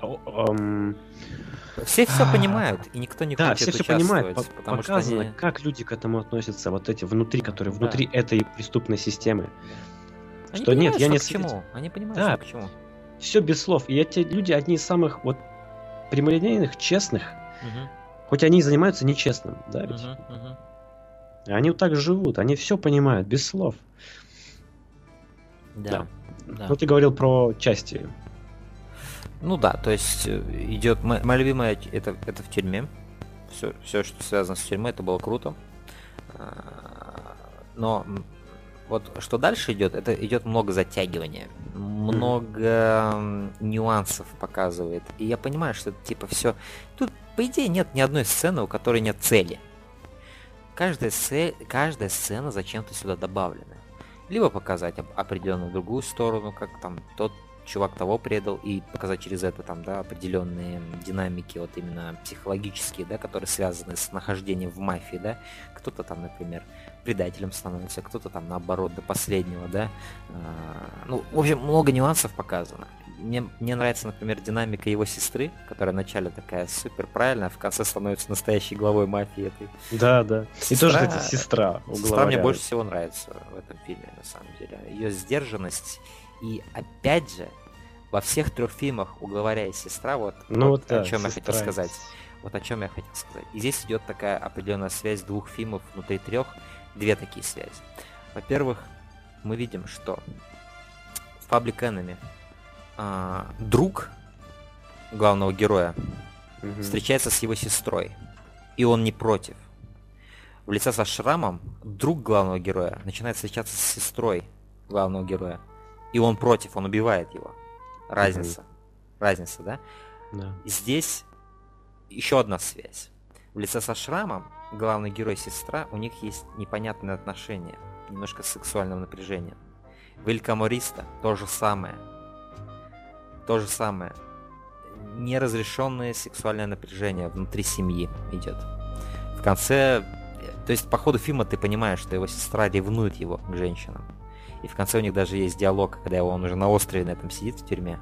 [SPEAKER 2] Все все а, понимают, и никто не
[SPEAKER 1] да, хочет все все понимают, потому показано, что они... как люди к этому относятся, вот эти внутри, которые внутри да. этой преступной системы.
[SPEAKER 2] Они что нет, я не... К чему? Они понимают, да, к чему.
[SPEAKER 1] Все без слов. И эти люди одни из самых вот прямолинейных, честных, угу. хоть они и занимаются нечестным, да, ведь? Угу, угу. Они вот так живут, они все понимают, без слов.
[SPEAKER 2] Да. да. да.
[SPEAKER 1] Ну, ты говорил про части.
[SPEAKER 2] Ну да, то есть э, идет моя, моя любимая это, это в тюрьме. Все, все, что связано с тюрьмой, это было круто. А, но вот что дальше идет, это идет много затягивания, много нюансов показывает. И я понимаю, что это типа все. Тут, по идее, нет ни одной сцены, у которой нет цели каждая, цель, каждая сцена зачем-то сюда добавлена. Либо показать определенную другую сторону, как там тот чувак того предал, и показать через это там, да, определенные динамики, вот именно психологические, да, которые связаны с нахождением в мафии, да. Кто-то там, например, предателем становится, кто-то там наоборот до последнего, да. А, ну, в общем, много нюансов показано мне, мне нравится, например, динамика его сестры, которая вначале такая супер правильная, а в конце становится настоящей главой мафии этой.
[SPEAKER 1] Да, да. Сестра, И тоже, кстати, сестра.
[SPEAKER 2] Сестра мне больше всего нравится в этом фильме, на самом деле. Ее сдержанность. И опять же, во всех трех фильмах у главаря и сестра, вот, ну, вот, вот о чем я хотел сказать. Вот о чем я хотел сказать. И здесь идет такая определенная связь двух фильмов внутри трех. Две такие связи. Во-первых, мы видим, что в Public Enemy а, друг главного героя угу. встречается с его сестрой, и он не против. В лице со шрамом друг главного героя начинает встречаться с сестрой главного героя, и он против, он убивает его. Разница. Угу. Разница, да? Да. Здесь еще одна связь. В лице со шрамом главный герой и сестра, у них есть непонятные отношения. немножко сексуального напряжения. Велькамориста то же самое. То же самое. Неразрешенное сексуальное напряжение внутри семьи идет. В конце, то есть по ходу фильма ты понимаешь, что его сестра ревнует его к женщинам. И в конце у них даже есть диалог, когда он уже на острове на этом сидит в тюрьме.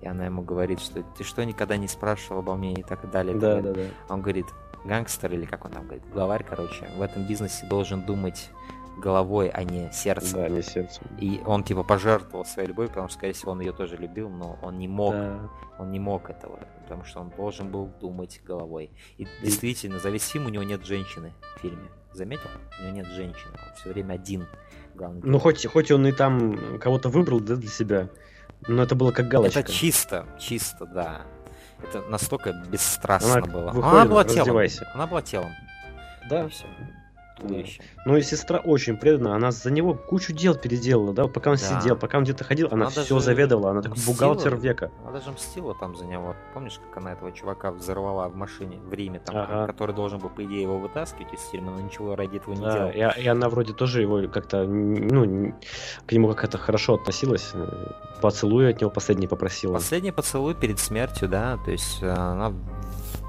[SPEAKER 2] И она ему говорит, что ты что никогда не спрашивал обо мне и так далее.
[SPEAKER 1] Да, да, да.
[SPEAKER 2] Он говорит, гангстер или как он там говорит, главарь, короче, в этом бизнесе должен думать головой, а не сердцем.
[SPEAKER 1] Да, не сердцем.
[SPEAKER 2] И он типа пожертвовал своей любовью, потому что, скорее всего, он ее тоже любил, но он не мог, да. он не мог этого, потому что он должен был думать головой. И действительно, за весь фильм у него нет женщины в фильме. Заметил? У него нет женщины, он все время один.
[SPEAKER 1] Главный ну, хоть, хоть он и там кого-то выбрал да, для себя, но это было как галочка.
[SPEAKER 2] Это чисто, чисто, да. Это настолько бесстрастно она было. Выходит, она была телом. Она была телом.
[SPEAKER 1] Да. все туловище. Ну и сестра очень предана, она за него кучу дел переделала, да, пока он да. сидел, пока он где-то ходил, она, она все заведовала, она такой бухгалтер века.
[SPEAKER 2] Она даже мстила там за него. Помнишь, как она этого чувака взорвала в машине в Риме, там, ага. который должен был, по идее, его вытаскивать из тюрьмы, но ничего ради этого не да, делал.
[SPEAKER 1] И, и она вроде тоже его как-то, ну, к нему как-то хорошо относилась, э, поцелуй от него последний попросила.
[SPEAKER 2] Последний поцелуй перед смертью, да, то есть э, она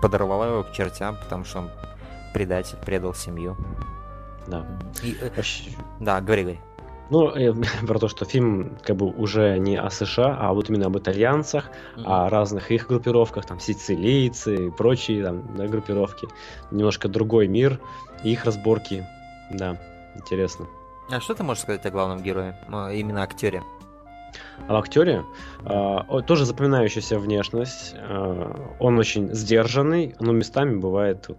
[SPEAKER 2] подорвала его к чертям, потому что он предатель, предал семью.
[SPEAKER 1] Да.
[SPEAKER 2] И, э, Да, говори, говори.
[SPEAKER 1] Ну, э, про то, что фильм как бы уже не о США, а вот именно об итальянцах, mm-hmm. о разных их группировках, там, сицилийцы и прочие там, да, группировки. Немножко другой мир, их разборки. Да, интересно.
[SPEAKER 2] А что ты можешь сказать о главном герое, именно актере?
[SPEAKER 1] А актере э, тоже запоминающаяся внешность. Э, он очень сдержанный, но местами бывает вот,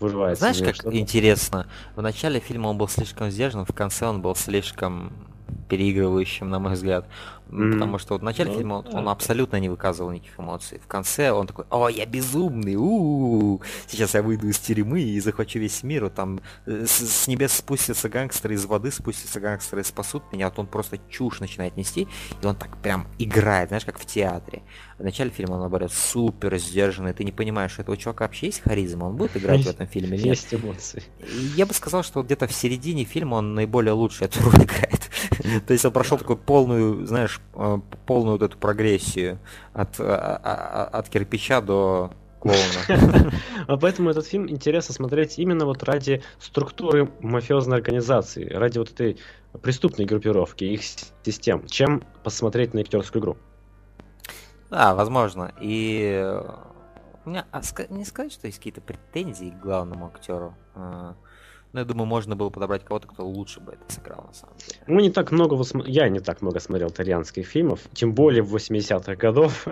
[SPEAKER 1] выживает.
[SPEAKER 2] Знаешь, как интересно, в начале фильма он был слишком сдержан, в конце он был слишком переигрывающим, на мой взгляд. Mm-hmm. Потому что вот в начале ну, фильма он, он абсолютно не выказывал никаких эмоций. В конце он такой, о, я безумный, у-у-у, сейчас я выйду из тюрьмы и захвачу весь мир. Вот там э, с, с небес спустятся гангстеры, из воды спустятся гангстеры и спасут меня. Вот он просто чушь начинает нести, и он так прям играет, знаешь, как в театре. В начале фильма он, наоборот, супер сдержанный, ты не понимаешь, что этого чувака вообще есть харизма, он будет играть в этом фильме или
[SPEAKER 1] нет? Есть эмоции.
[SPEAKER 2] Я бы сказал, что где-то в середине фильма он наиболее лучше эту роль играет. То есть он прошел такую полную, знаешь, э, полную вот эту прогрессию от, э, а, а, от кирпича до клоуна.
[SPEAKER 1] А поэтому этот фильм интересно смотреть именно вот ради структуры мафиозной организации, ради вот этой преступной группировки, их систем, чем посмотреть на актерскую игру.
[SPEAKER 2] Да, возможно. И у меня а, не сказать, что есть какие-то претензии к главному актеру. А, но я думаю, можно было подобрать кого-то, кто лучше бы это сыграл, на самом деле.
[SPEAKER 1] Ну, не так много, я не так много смотрел итальянских фильмов, тем более в 80-х годов.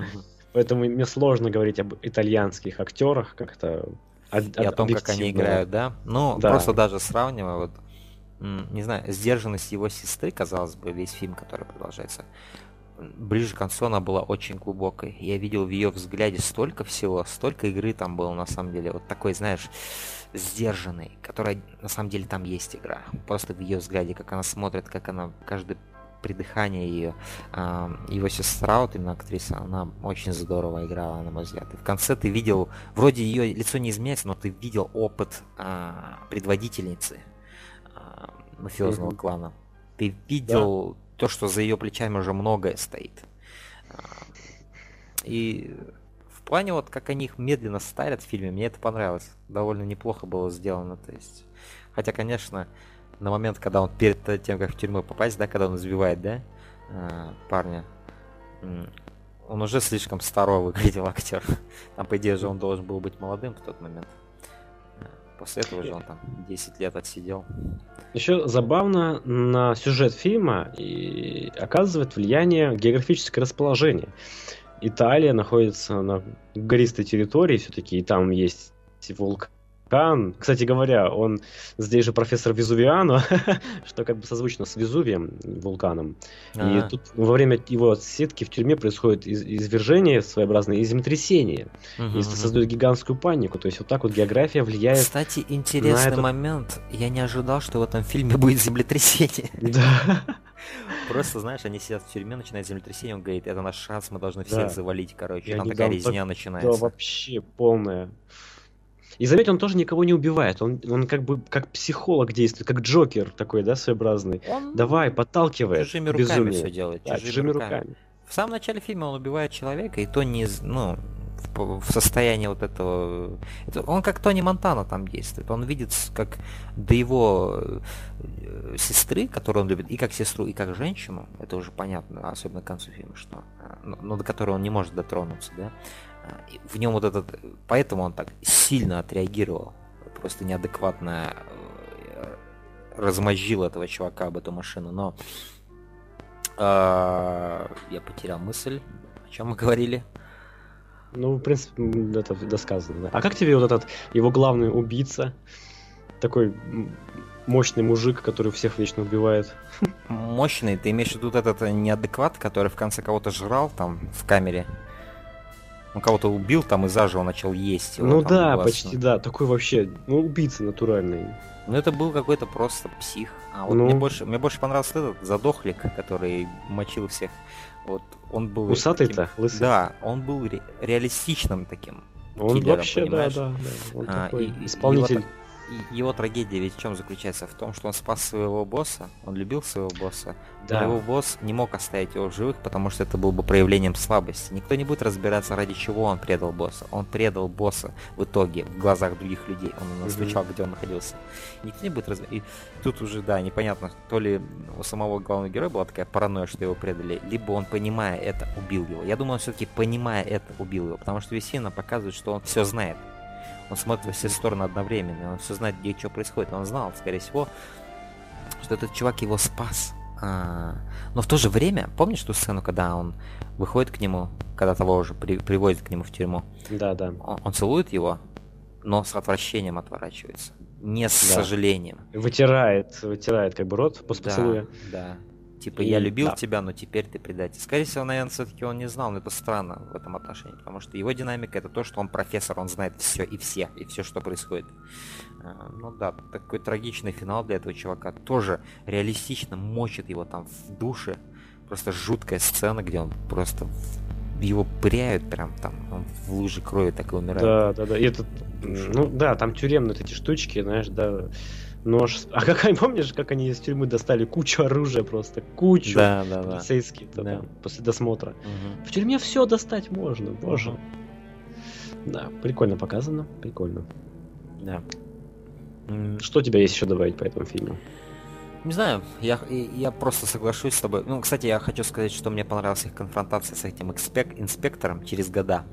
[SPEAKER 1] Поэтому мне сложно говорить об итальянских актерах как-то
[SPEAKER 2] И о том, как они играют, да? Ну, да. просто даже сравнивая, вот, не знаю, сдержанность его сестры, казалось бы, весь фильм, который продолжается, ближе к концу она была очень глубокой. Я видел в ее взгляде столько всего, столько игры там было на самом деле. Вот такой, знаешь, сдержанный, которая на самом деле там есть игра. Просто в ее взгляде, как она смотрит, как она каждый придыхание ее, э, его сестра, вот именно актриса, она очень здорово играла, на мой взгляд. И в конце ты видел, вроде ее лицо не изменяется, но ты видел опыт э, предводительницы э, мафиозного mm-hmm. клана. Ты видел да то, что за ее плечами уже многое стоит. А, и в плане вот как они их медленно ставят в фильме, мне это понравилось. Довольно неплохо было сделано. То есть, хотя, конечно, на момент, когда он перед тем, как в тюрьму попасть, да, когда он избивает, да, а, парня, он уже слишком старого выглядел актер. Там, по идее же, он должен был быть молодым в тот момент. После этого же он там 10 лет отсидел.
[SPEAKER 1] Еще забавно на сюжет фильма и оказывает влияние географическое расположение. Италия находится на гористой территории все-таки, и там есть вулкан вулкан. Кстати говоря, он здесь же профессор Везувиано, что как бы созвучно с Везувием, вулканом. А-а-а. И тут во время его сетки в тюрьме происходит из- извержение своеобразное и землетрясение. Угу, и создает гигантскую панику. То есть вот так вот география влияет
[SPEAKER 2] Кстати, интересный этот... момент. Я не ожидал, что в этом фильме будет землетрясение.
[SPEAKER 1] Да.
[SPEAKER 2] Просто, знаешь, они сидят в тюрьме, начинает землетрясение, он говорит, это наш шанс, мы должны всех завалить, короче. Там такая резня начинается.
[SPEAKER 1] Да, вообще полная И заметь, он тоже никого не убивает. Он, он как бы как психолог действует, как Джокер такой, да, своеобразный. Он Давай, подталкивает.
[SPEAKER 2] Чужими руками безумие. все делает. Да, чужими, чужими руками. руками. В самом начале фильма он убивает человека, и то не, ну, в, в состоянии вот этого... Это, он как Тони Монтана там действует. Он видит, как до его э, сестры, которую он любит, и как сестру, и как женщину, это уже понятно, особенно к концу фильма, что, но, но до которой он не может дотронуться, да, в нем вот этот, поэтому он так сильно отреагировал, просто неадекватно э, размозжил этого чувака об эту машину, но э, я потерял мысль, о чем мы говорили.
[SPEAKER 1] Ну, в принципе, это досказано. А как тебе вот этот его главный убийца, такой мощный мужик, который всех вечно убивает?
[SPEAKER 2] Мощный? Ты имеешь в виду этот неадекват, который в конце кого-то жрал там в камере? Он кого-то убил там и заживо начал есть.
[SPEAKER 1] Его, ну да, почти да. Такой вообще, ну убийца натуральный.
[SPEAKER 2] Ну это был какой-то просто псих. А вот ну... мне, больше, мне больше понравился этот задохлик, который мочил всех. Вот он был...
[SPEAKER 1] Усатый-то?
[SPEAKER 2] Лысый? Да, он был ре- реалистичным таким.
[SPEAKER 1] Он киллером, вообще, понимаешь? да, да, да. Он а, такой и, исполнитель. И,
[SPEAKER 2] его трагедия ведь в чем заключается? В том, что он спас своего босса, он любил своего босса, да. но его босс не мог оставить его в живых, потому что это было бы проявлением слабости. Никто не будет разбираться, ради чего он предал босса. Он предал босса в итоге в глазах других людей. Он настучал, mm-hmm. где он находился. Никто не будет разбираться. И тут уже, да, непонятно, то ли у самого главного героя была такая паранойя, что его предали, либо он, понимая это, убил его. Я думаю, он все-таки, понимая это, убил его, потому что фильм показывает, что он все знает. Он смотрит во все стороны одновременно, он все знает, где что происходит. Он знал, скорее всего, что этот чувак его спас. А, но в то же время, помнишь ту сцену, когда он выходит к нему, когда того уже при, приводит к нему в тюрьму?
[SPEAKER 1] Да, да.
[SPEAKER 2] Он, он целует его, но с отвращением отворачивается. Не с да. сожалением.
[SPEAKER 1] Вытирает, вытирает как бы рот после
[SPEAKER 2] да,
[SPEAKER 1] поцелуя.
[SPEAKER 2] Да. Типа, я любил да. тебя, но теперь ты предатель. Скорее всего, наверное, все-таки он не знал, но это странно в этом отношении, потому что его динамика это то, что он профессор, он знает все и все, и все, что происходит. А, ну да, такой трагичный финал для этого чувака. Тоже реалистично мочит его там в душе. Просто жуткая сцена, где он просто его пряют прям там, он в луже крови так и умирает.
[SPEAKER 1] Да, да, да. И это, ну да, там тюремные эти штучки, знаешь, да нож. А как помнишь, как они из тюрьмы достали кучу оружия просто, кучу
[SPEAKER 2] да, да, да.
[SPEAKER 1] полицейских да. Там, после досмотра. Угу. В тюрьме все достать можно, боже. Угу. Да, прикольно показано, прикольно.
[SPEAKER 2] Да.
[SPEAKER 1] Что у тебя есть еще добавить по этому фильму?
[SPEAKER 2] Не знаю, я, я просто соглашусь с тобой. Ну, кстати, я хочу сказать, что мне понравилась их конфронтация с этим экспек, инспектором через года.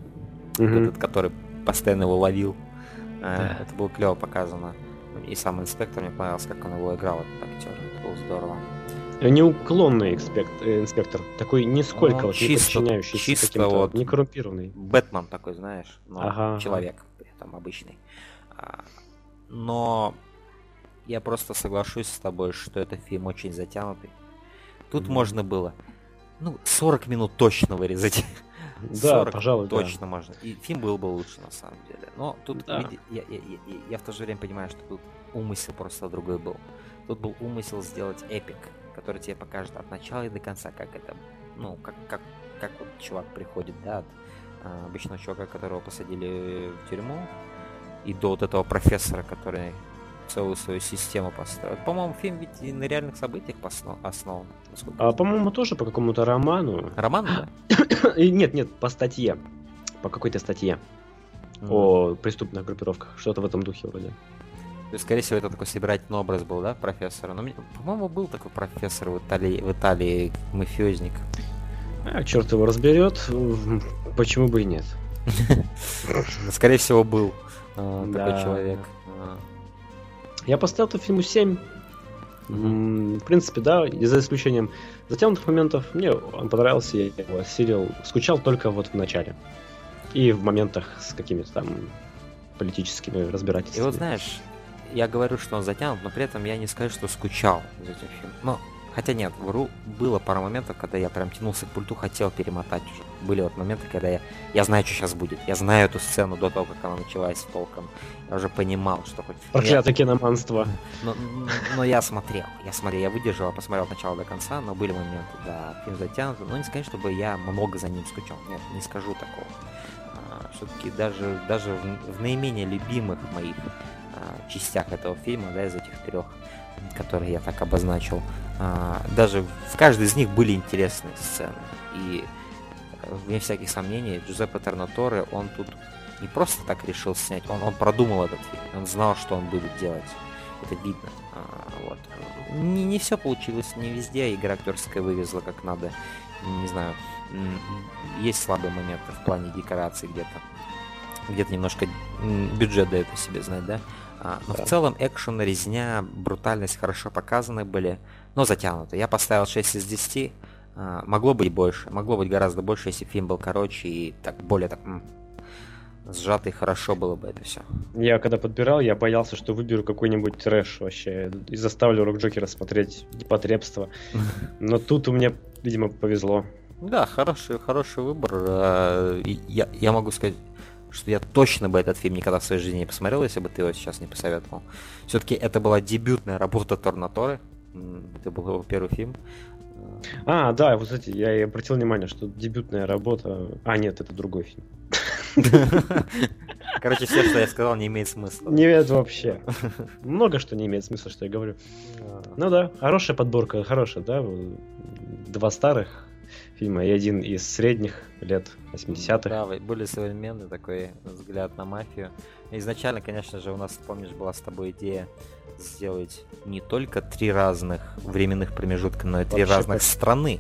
[SPEAKER 2] Угу. Этот, который постоянно его ловил. Э, да. Это было клево показано. И сам инспектор мне понравился, как он его играл, этот актер. Это было здорово.
[SPEAKER 1] Неуклонный инспект, э, инспектор. Такой нисколько ну, вот чисто, не
[SPEAKER 2] чисто вот
[SPEAKER 1] не коррумпированный.
[SPEAKER 2] Бэтмен такой, знаешь, но ага, человек ага. там обычный. А, но я просто соглашусь с тобой, что этот фильм очень затянутый. Тут mm-hmm. можно было, ну, 40 минут точно вырезать.
[SPEAKER 1] Да, пожалуй,
[SPEAKER 2] точно
[SPEAKER 1] да.
[SPEAKER 2] можно. И фильм был бы лучше на самом деле. Но тут да. види, я, я, я, я в то же время понимаю, что тут умысел просто другой был. Тут был умысел сделать эпик, который тебе покажет от начала и до конца, как это, ну, как, как, как вот чувак приходит, да, от а, обычного чувака, которого посадили в тюрьму, и до вот этого профессора, который целую свою систему построил. По-моему, фильм ведь и на реальных событиях основан.
[SPEAKER 1] А, по-моему, тоже по какому-то роману.
[SPEAKER 2] Роман, да?
[SPEAKER 1] нет, нет, по статье. По какой-то статье. Mm. О преступных группировках. Что-то в этом духе вроде.
[SPEAKER 2] То есть, скорее всего, это такой собирательный образ был, да, профессора? Но, по-моему, был такой профессор в Италии, в Италии мафиозник.
[SPEAKER 1] А, черт его разберет. Почему бы и нет?
[SPEAKER 2] Скорее всего, был а, такой человек.
[SPEAKER 1] Я поставил этому фильму 7. В принципе, да, за исключением затянутых моментов, мне он понравился, я его осилил. Скучал только вот в начале. И в моментах с какими-то там политическими разбирательствами.
[SPEAKER 2] И вот знаешь, я говорю, что он затянут, но при этом я не скажу, что скучал за этим фильмом. Но Хотя нет, вру, было пара моментов, когда я прям тянулся к пульту, хотел перемотать уже. Были вот моменты, когда я, я знаю, что сейчас будет. Я знаю эту сцену до того, как она началась толком. Я уже понимал, что хоть...
[SPEAKER 1] Проклятое киноманство.
[SPEAKER 2] Но, но я смотрел, я смотрел, я выдержал, посмотрел от начала до конца, но были моменты, да, фильм затянут. Но не сказать, чтобы я много за ним скучал. Нет, не скажу такого. А, все-таки даже, даже в, в наименее любимых моих а, частях этого фильма, да, из этих трех, которые я так обозначил, даже в каждой из них были интересные сцены. И э, вне всяких сомнений, Джузеппе Тернаторе, он тут не просто так решил снять, он, он продумал этот фильм, он знал, что он будет делать. Это видно. А, вот. Не, не все получилось, не везде игра актерская вывезла как надо. Не знаю, есть слабые моменты в плане декорации где-то. Где-то немножко бюджет дает о себе знать, да? А, но да. в целом экшен, резня, брутальность хорошо показаны были, но затянуты. Я поставил 6 из 10. А, могло быть больше, могло быть гораздо больше, если фильм был короче и так более так сжатый, хорошо было бы это все.
[SPEAKER 1] Я когда подбирал, я боялся, что выберу какой-нибудь трэш вообще и заставлю Рок Джокера смотреть непотребство. Но тут у меня, видимо, повезло.
[SPEAKER 2] Да, хороший, хороший выбор. А, я, я могу сказать, что я точно бы этот фильм никогда в своей жизни не посмотрел, если бы ты его сейчас не посоветовал. Все-таки это была дебютная работа Торнаторы. Это был его первый фильм.
[SPEAKER 1] А, да, вот кстати, я и обратил внимание, что дебютная работа... А, нет, это другой фильм.
[SPEAKER 2] Короче, все, что я сказал, не имеет смысла.
[SPEAKER 1] Не имеет вообще. Много что не имеет смысла, что я говорю. Ну да, хорошая подборка, хорошая, да? Два старых фильма и один из средних лет 80-х.
[SPEAKER 2] Да, были современный такой взгляд на мафию. Изначально, конечно же, у нас, помнишь, была с тобой идея сделать не только три разных временных промежутка, но и три Вообще разных так. страны.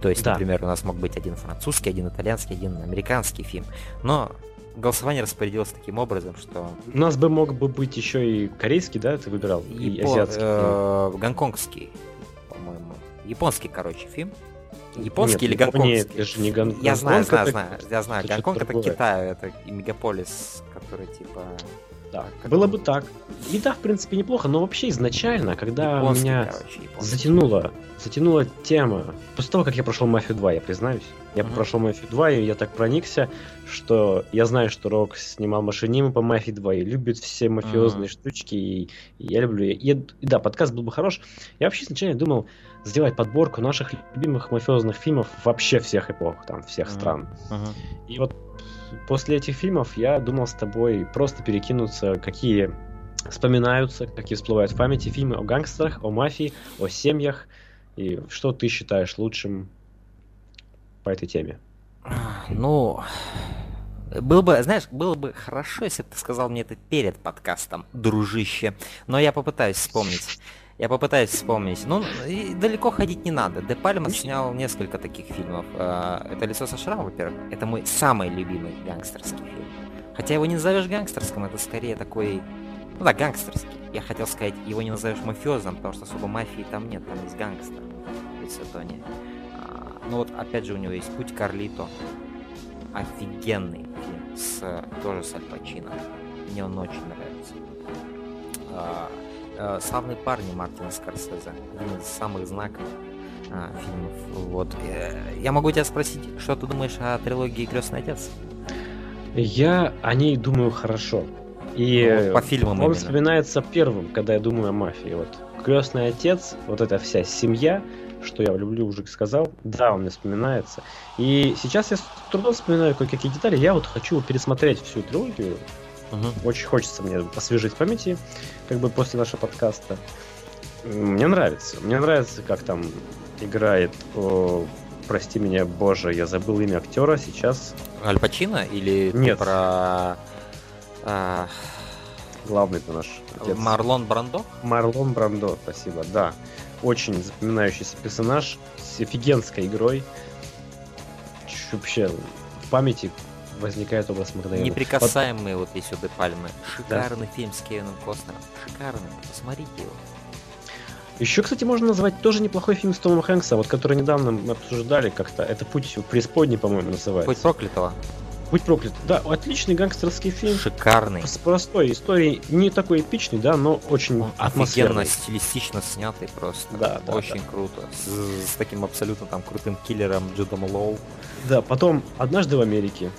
[SPEAKER 2] То есть, да. например, у нас мог быть один французский, один итальянский, один американский фильм. Но голосование распорядилось таким образом, что...
[SPEAKER 1] У нас бы мог бы быть еще и корейский, да, ты выбирал? И, и азиатский.
[SPEAKER 2] Э, гонконгский, по-моему. Японский, короче, фильм. Японский Нет, или гонконгский? Нет,
[SPEAKER 1] это же не гон...
[SPEAKER 2] Я знаю, знаю, знаю, я знаю. Гонконг это Китай, это мегаполис, который типа
[SPEAKER 1] да. Было бы так. И да, в принципе, неплохо, но вообще изначально, когда японский, меня короче, затянула, затянула тема, после того, как я прошел Мафию 2, я признаюсь, я uh-huh. прошел Мафию 2, и я так проникся, что я знаю, что Рок снимал машинимы по Мафии 2 и любит все мафиозные uh-huh. штучки, и, и я люблю. И, и да, подкаст был бы хорош. Я вообще сначала думал сделать подборку наших любимых мафиозных фильмов вообще всех эпох, там, всех uh-huh. стран. Uh-huh. И вот после этих фильмов я думал с тобой просто перекинуться, какие вспоминаются, какие всплывают в памяти фильмы о гангстерах, о мафии, о семьях. И что ты считаешь лучшим по этой теме?
[SPEAKER 2] Ну, было бы, знаешь, было бы хорошо, если бы ты сказал мне это перед подкастом, дружище. Но я попытаюсь вспомнить. Я попытаюсь вспомнить. Ну, далеко ходить не надо. Де Пальма снял несколько таких фильмов. А, это «Лицо со шрамом», во-первых. Это мой самый любимый гангстерский фильм. Хотя его не назовешь гангстерским, это скорее такой... Ну да, гангстерский. Я хотел сказать, его не назовешь мафиозом, потому что особо мафии там нет, там есть гангстер. Лицо Тони. А, ну вот, опять же, у него есть «Путь Карлито». Офигенный фильм, с, тоже с Аль Пачино. Мне он очень нравится. А, э, «Славные парни» Мартина Скорсезе. Один из самых знаковых э, фильмов. Вот. Э, я могу тебя спросить, что ты думаешь о трилогии «Крестный отец»?
[SPEAKER 1] Я о ней думаю хорошо. И
[SPEAKER 2] ну, по фильмам
[SPEAKER 1] он именно. вспоминается первым, когда я думаю о мафии. Вот крестный отец, вот эта вся семья, что я люблю, уже сказал, да, он мне вспоминается. И сейчас я с трудом вспоминаю кое-какие детали. Я вот хочу пересмотреть всю трилогию, Угу. Очень хочется мне освежить в памяти, как бы после нашего подкаста. Мне нравится. Мне нравится, как там играет, о, прости меня, боже, я забыл имя актера сейчас.
[SPEAKER 2] Аль Пачино или
[SPEAKER 1] Нет.
[SPEAKER 2] про... А...
[SPEAKER 1] Главный-то наш
[SPEAKER 2] отец. Марлон Брандо?
[SPEAKER 1] Марлон Брандо, спасибо, да. Очень запоминающийся персонаж с офигенской игрой. Вообще в памяти возникает образ мгновенно.
[SPEAKER 2] Неприкасаемые вот, вот есть у Пальмы. Шикарный да. фильм с Кевином Костнером. Шикарный. Посмотрите его.
[SPEAKER 1] Еще, кстати, можно назвать тоже неплохой фильм с Томом Хэнксом, вот который недавно мы обсуждали как-то. Это «Путь в преисподней», по-моему, называется.
[SPEAKER 2] «Путь проклятого».
[SPEAKER 1] «Путь проклят». Да, отличный гангстерский фильм.
[SPEAKER 2] Шикарный.
[SPEAKER 1] С простой историей. Не такой эпичный, да, но очень Он атмосферный.
[SPEAKER 2] Офигенно стилистично снятый просто.
[SPEAKER 1] Да, да.
[SPEAKER 2] Очень
[SPEAKER 1] да.
[SPEAKER 2] круто. С, с таким абсолютно там крутым киллером Джудом Лоу.
[SPEAKER 1] Да, потом «Однажды в Америке».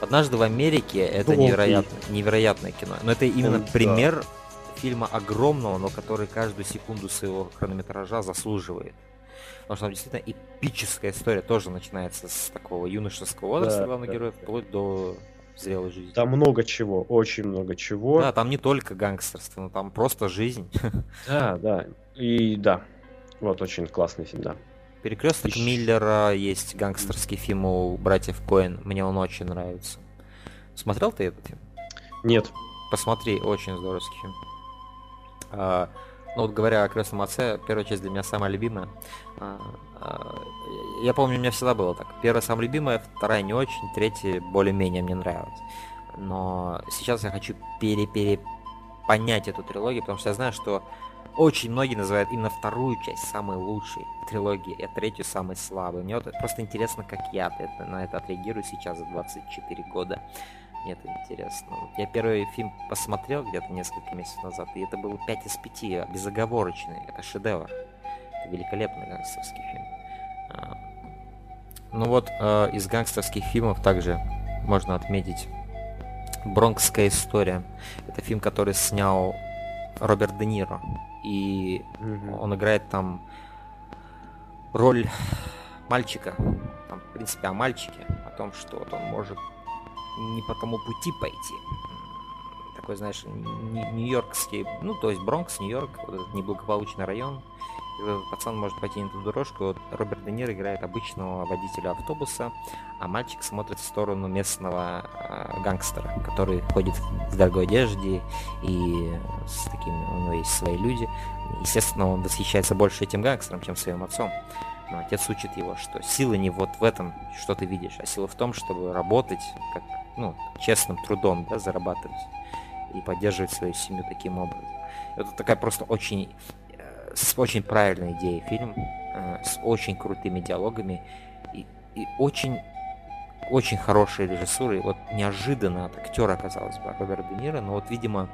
[SPEAKER 2] Однажды в Америке это невероятно, невероятное кино. Но это именно Он, пример да. фильма огромного, но который каждую секунду своего хронометража заслуживает. Потому что там действительно эпическая история тоже начинается с такого юношеского возраста да, главного да, героя, вплоть до зрелой жизни.
[SPEAKER 1] Там много чего, очень много чего.
[SPEAKER 2] Да, там не только гангстерство, но там просто жизнь.
[SPEAKER 1] Да, да. И да, вот очень классный фильм, да.
[SPEAKER 2] Перекресток Ищ... Миллера есть гангстерский фильм у братьев Коэн. Мне он очень нравится. Смотрел ты этот фильм?
[SPEAKER 1] Нет.
[SPEAKER 2] Посмотри, очень здоровский фильм. А, ну вот говоря о крестном отце, первая часть для меня самая любимая. А, а, я помню, у меня всегда было так. Первая самая любимая, вторая не очень, третья более-менее мне нравилась. Но сейчас я хочу пере-пере эту трилогию, потому что я знаю, что очень многие называют именно вторую часть самой лучшей трилогии, а третью самой слабой. Мне вот просто интересно, как я на это отреагирую сейчас за 24 года. Мне это интересно. Я первый фильм посмотрел где-то несколько месяцев назад, и это был 5 из 5, безоговорочный. Это шедевр. Это великолепный гангстерский фильм. А, ну вот, э, из гангстерских фильмов также можно отметить «Бронкская история». Это фильм, который снял Роберт Де Ниро. И mm-hmm. он играет там роль мальчика. Там, в принципе, о мальчике. О том, что вот он может не по тому пути пойти. Такой, знаешь, нью-йоркский, ну, то есть Бронкс, Нью-Йорк, вот этот неблагополучный район. Пацан может пойти на эту дорожку. Вот Роберт Де Ниро играет обычного водителя автобуса, а мальчик смотрит в сторону местного э, гангстера, который ходит в дорогой одежде и с такими, у него есть свои люди. Естественно, он восхищается больше этим гангстером, чем своим отцом. Но отец учит его, что сила не вот в этом, что ты видишь, а сила в том, чтобы работать как ну, честным трудом, да, зарабатывать и поддерживать свою семью таким образом. Это такая просто очень, э, с очень правильной идеей фильм, э, с очень крутыми диалогами и, и очень очень хорошей режиссурой. Вот неожиданно от актера, казалось бы, Роберт Де Ниро, но вот, видимо,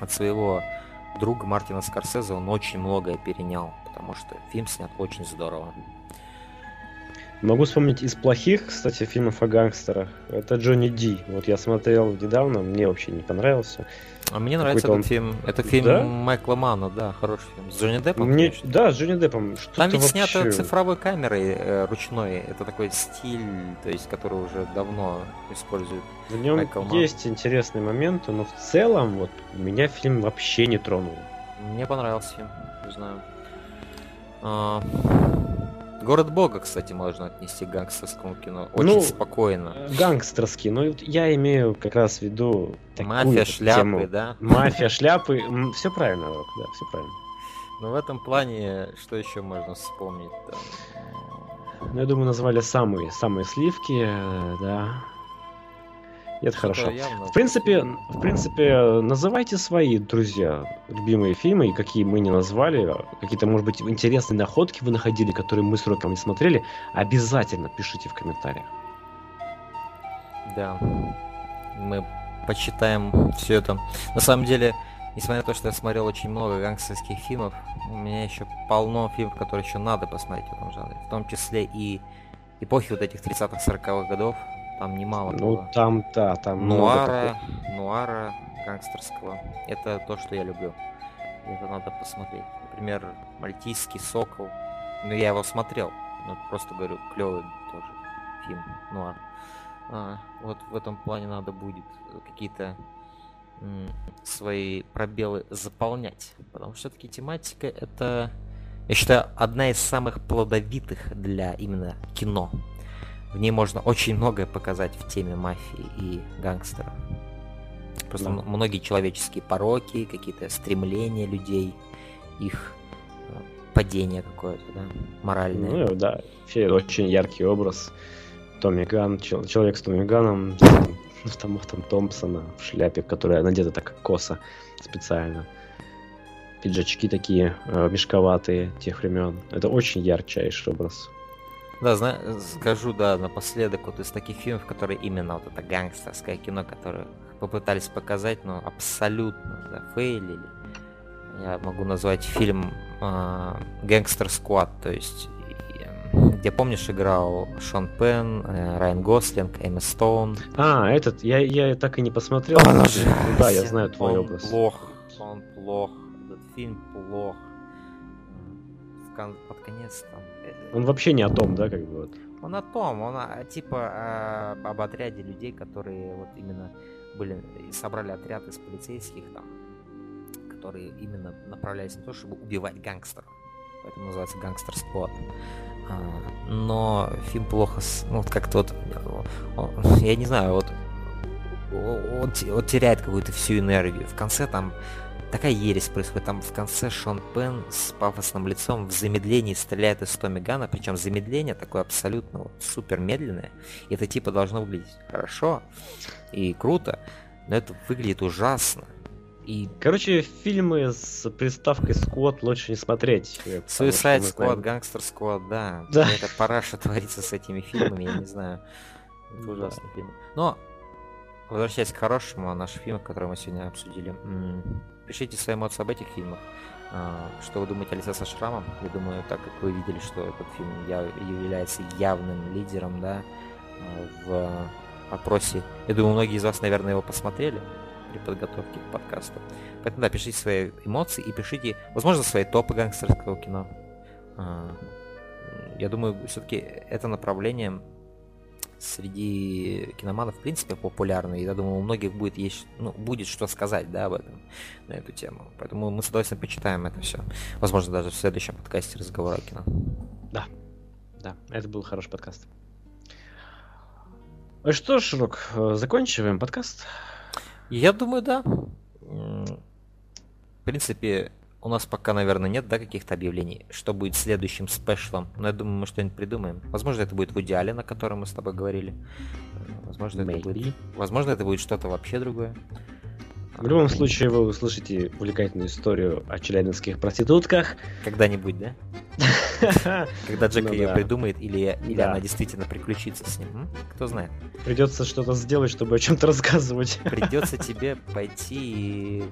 [SPEAKER 2] от своего друга Мартина Скорсезе он очень многое перенял, потому что фильм снят очень здорово.
[SPEAKER 1] Могу вспомнить из плохих, кстати, фильмов о гангстерах. Это Джонни Ди. Вот я смотрел недавно, мне вообще не понравился.
[SPEAKER 2] А мне нравится этот он... фильм. Это фильм да? Майкла Мана, да, хороший фильм. С Джонни Деппом?
[SPEAKER 1] Мне... Да, с Джонни Деппом.
[SPEAKER 2] Что Там ведь вообще... снято цифровой камерой э, ручной. Это такой стиль, то есть, который уже давно используют.
[SPEAKER 1] В нем Майкл есть Ман. интересные моменты, но в целом вот меня фильм вообще не тронул.
[SPEAKER 2] Мне понравился фильм, не знаю. А... Город Бога, кстати, можно отнести к гангстерскому кино. Очень ну, спокойно.
[SPEAKER 1] Гангстерский. Ну, я имею как раз в виду
[SPEAKER 2] Мафия, шляпы, тему. да?
[SPEAKER 1] Мафия, шляпы. Все правильно, Рок, да, все правильно.
[SPEAKER 2] Ну, в этом плане, что еще можно вспомнить?
[SPEAKER 1] Ну, я думаю, назвали самые, самые сливки, да. И это хорошо. В принципе, в принципе, называйте свои, друзья, любимые фильмы, и какие мы не назвали, какие-то, может быть, интересные находки вы находили, которые мы с Роком не смотрели, обязательно пишите в комментариях.
[SPEAKER 2] Да, мы почитаем все это. На самом деле, несмотря на то, что я смотрел очень много гангстерских фильмов, у меня еще полно фильмов, которые еще надо посмотреть в этом жанре. В том числе и эпохи вот этих 30-х, 40-х годов, там немало
[SPEAKER 1] ну, было. там, да, там
[SPEAKER 2] Нуара, нуара гангстерского. Это то, что я люблю. Это надо посмотреть. Например, Мальтийский сокол. Ну, я его смотрел. Ну, просто говорю, клевый тоже фильм, нуар. А, вот в этом плане надо будет какие-то свои пробелы заполнять. Потому что все-таки тематика это, я считаю, одна из самых плодовитых для именно кино. В ней можно очень многое показать в теме мафии и гангстеров. Просто да. многие человеческие пороки, какие-то стремления людей, их э, падение какое-то, да, моральное.
[SPEAKER 1] Ну да, вообще очень яркий образ. Томми Ган, человек с Томми Ганом, с Томахтом Томпсона в шляпе, которая надета так косо специально. Пиджачки такие э, мешковатые тех времен. Это очень ярчайший образ.
[SPEAKER 2] Да, зна- скажу, да, напоследок, вот из таких фильмов, которые именно вот это гангстерское кино, которое попытались показать, но абсолютно зафейлили. Я могу назвать фильм «Гэнгстер Сквад», то есть где, помнишь, играл Шон Пен, э, Райан Гослинг, Эмма Стоун.
[SPEAKER 1] А, этот, я, я так и не посмотрел.
[SPEAKER 2] Он же,
[SPEAKER 1] да, я знаю твой
[SPEAKER 2] он
[SPEAKER 1] образ.
[SPEAKER 2] плох, он плох, этот фильм плох кон- под конец там...
[SPEAKER 1] Он вообще не о том, да, как бы вот.
[SPEAKER 2] Он о том, он типа э, об отряде людей, которые вот именно были собрали отряд из полицейских там, которые именно направлялись на то, чтобы убивать гангстеров. Поэтому называется гангстер сквад. А, но фильм плохо, ну вот как-то вот, я не знаю, вот он, он теряет какую-то всю энергию. В конце там такая ересь происходит. Там в конце Шон Пен с пафосным лицом в замедлении стреляет из Томми Гана, причем замедление такое абсолютно вот супер медленное. И это типа должно выглядеть хорошо и круто, но это выглядит ужасно. И
[SPEAKER 1] Короче, фильмы с приставкой Скотт лучше не смотреть.
[SPEAKER 2] Suicide Squad, Gangster Squad, да.
[SPEAKER 1] Да.
[SPEAKER 2] Это параша творится с этими фильмами, я не знаю. Это ужасный фильм. Но, возвращаясь к хорошему, наши фильмы, которые мы сегодня обсудили. Пишите свои эмоции об этих фильмах. А, Что вы думаете о лице со шрамом? Я думаю, так как вы видели, что этот фильм является явным лидером, да, а, в опросе. Я думаю, многие из вас, наверное, его посмотрели при подготовке к подкасту. Поэтому, да, пишите свои эмоции и пишите, возможно, свои топы гангстерского кино. А, Я думаю, все-таки это направление среди киноманов в принципе популярно, и я думаю, у многих будет есть, ну, будет что сказать, да, об этом, на эту тему. Поэтому мы с удовольствием почитаем это все. Возможно, даже в следующем подкасте разговора о кино.
[SPEAKER 1] Да, да, это был хороший подкаст. Ну что ж, Рок, э, заканчиваем подкаст.
[SPEAKER 2] Я думаю, да. В принципе, у нас пока, наверное, нет, да, каких-то объявлений, что будет следующим спешлом. Но я думаю, мы что-нибудь придумаем. Возможно, это будет в идеале, на котором мы с тобой говорили. Возможно, это будет...
[SPEAKER 1] Maybe.
[SPEAKER 2] Возможно, это будет что-то вообще другое.
[SPEAKER 1] В любом случае, вы услышите увлекательную историю о челябинских проститутках.
[SPEAKER 2] Когда-нибудь, да? Когда Джек
[SPEAKER 1] Ну
[SPEAKER 2] ее придумает, или, она действительно приключится с ним. Кто знает.
[SPEAKER 1] Придется что-то сделать, чтобы о чем-то рассказывать.
[SPEAKER 2] Придется тебе пойти и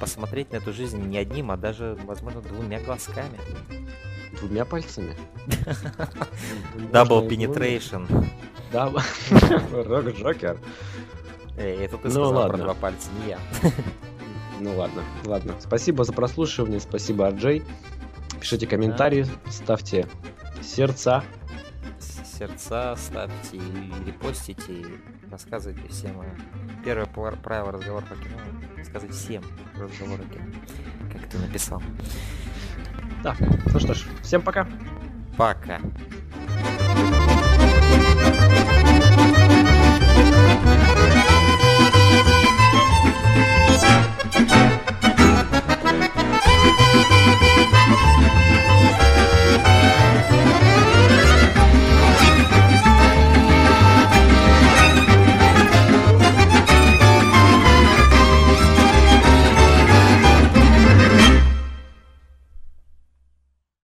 [SPEAKER 2] посмотреть на эту жизнь не одним, а даже, возможно, двумя глазками.
[SPEAKER 1] Двумя пальцами.
[SPEAKER 2] Double penetration.
[SPEAKER 1] Да, Рок Джокер.
[SPEAKER 2] Эй, это ты
[SPEAKER 1] Ну
[SPEAKER 2] сказал про
[SPEAKER 1] ладно.
[SPEAKER 2] два пальца, не я.
[SPEAKER 1] Ну ладно, ладно. Спасибо за прослушивание, спасибо, Арджей. Пишите комментарии, ставьте сердца.
[SPEAKER 2] Сердца ставьте и репостите, и рассказывайте всем. о- Первое правило разговора по кино — рассказывать всем разговор о кино. Как ты написал.
[SPEAKER 1] Да, ну что ж, всем пока.
[SPEAKER 2] Пока.
[SPEAKER 8] Thank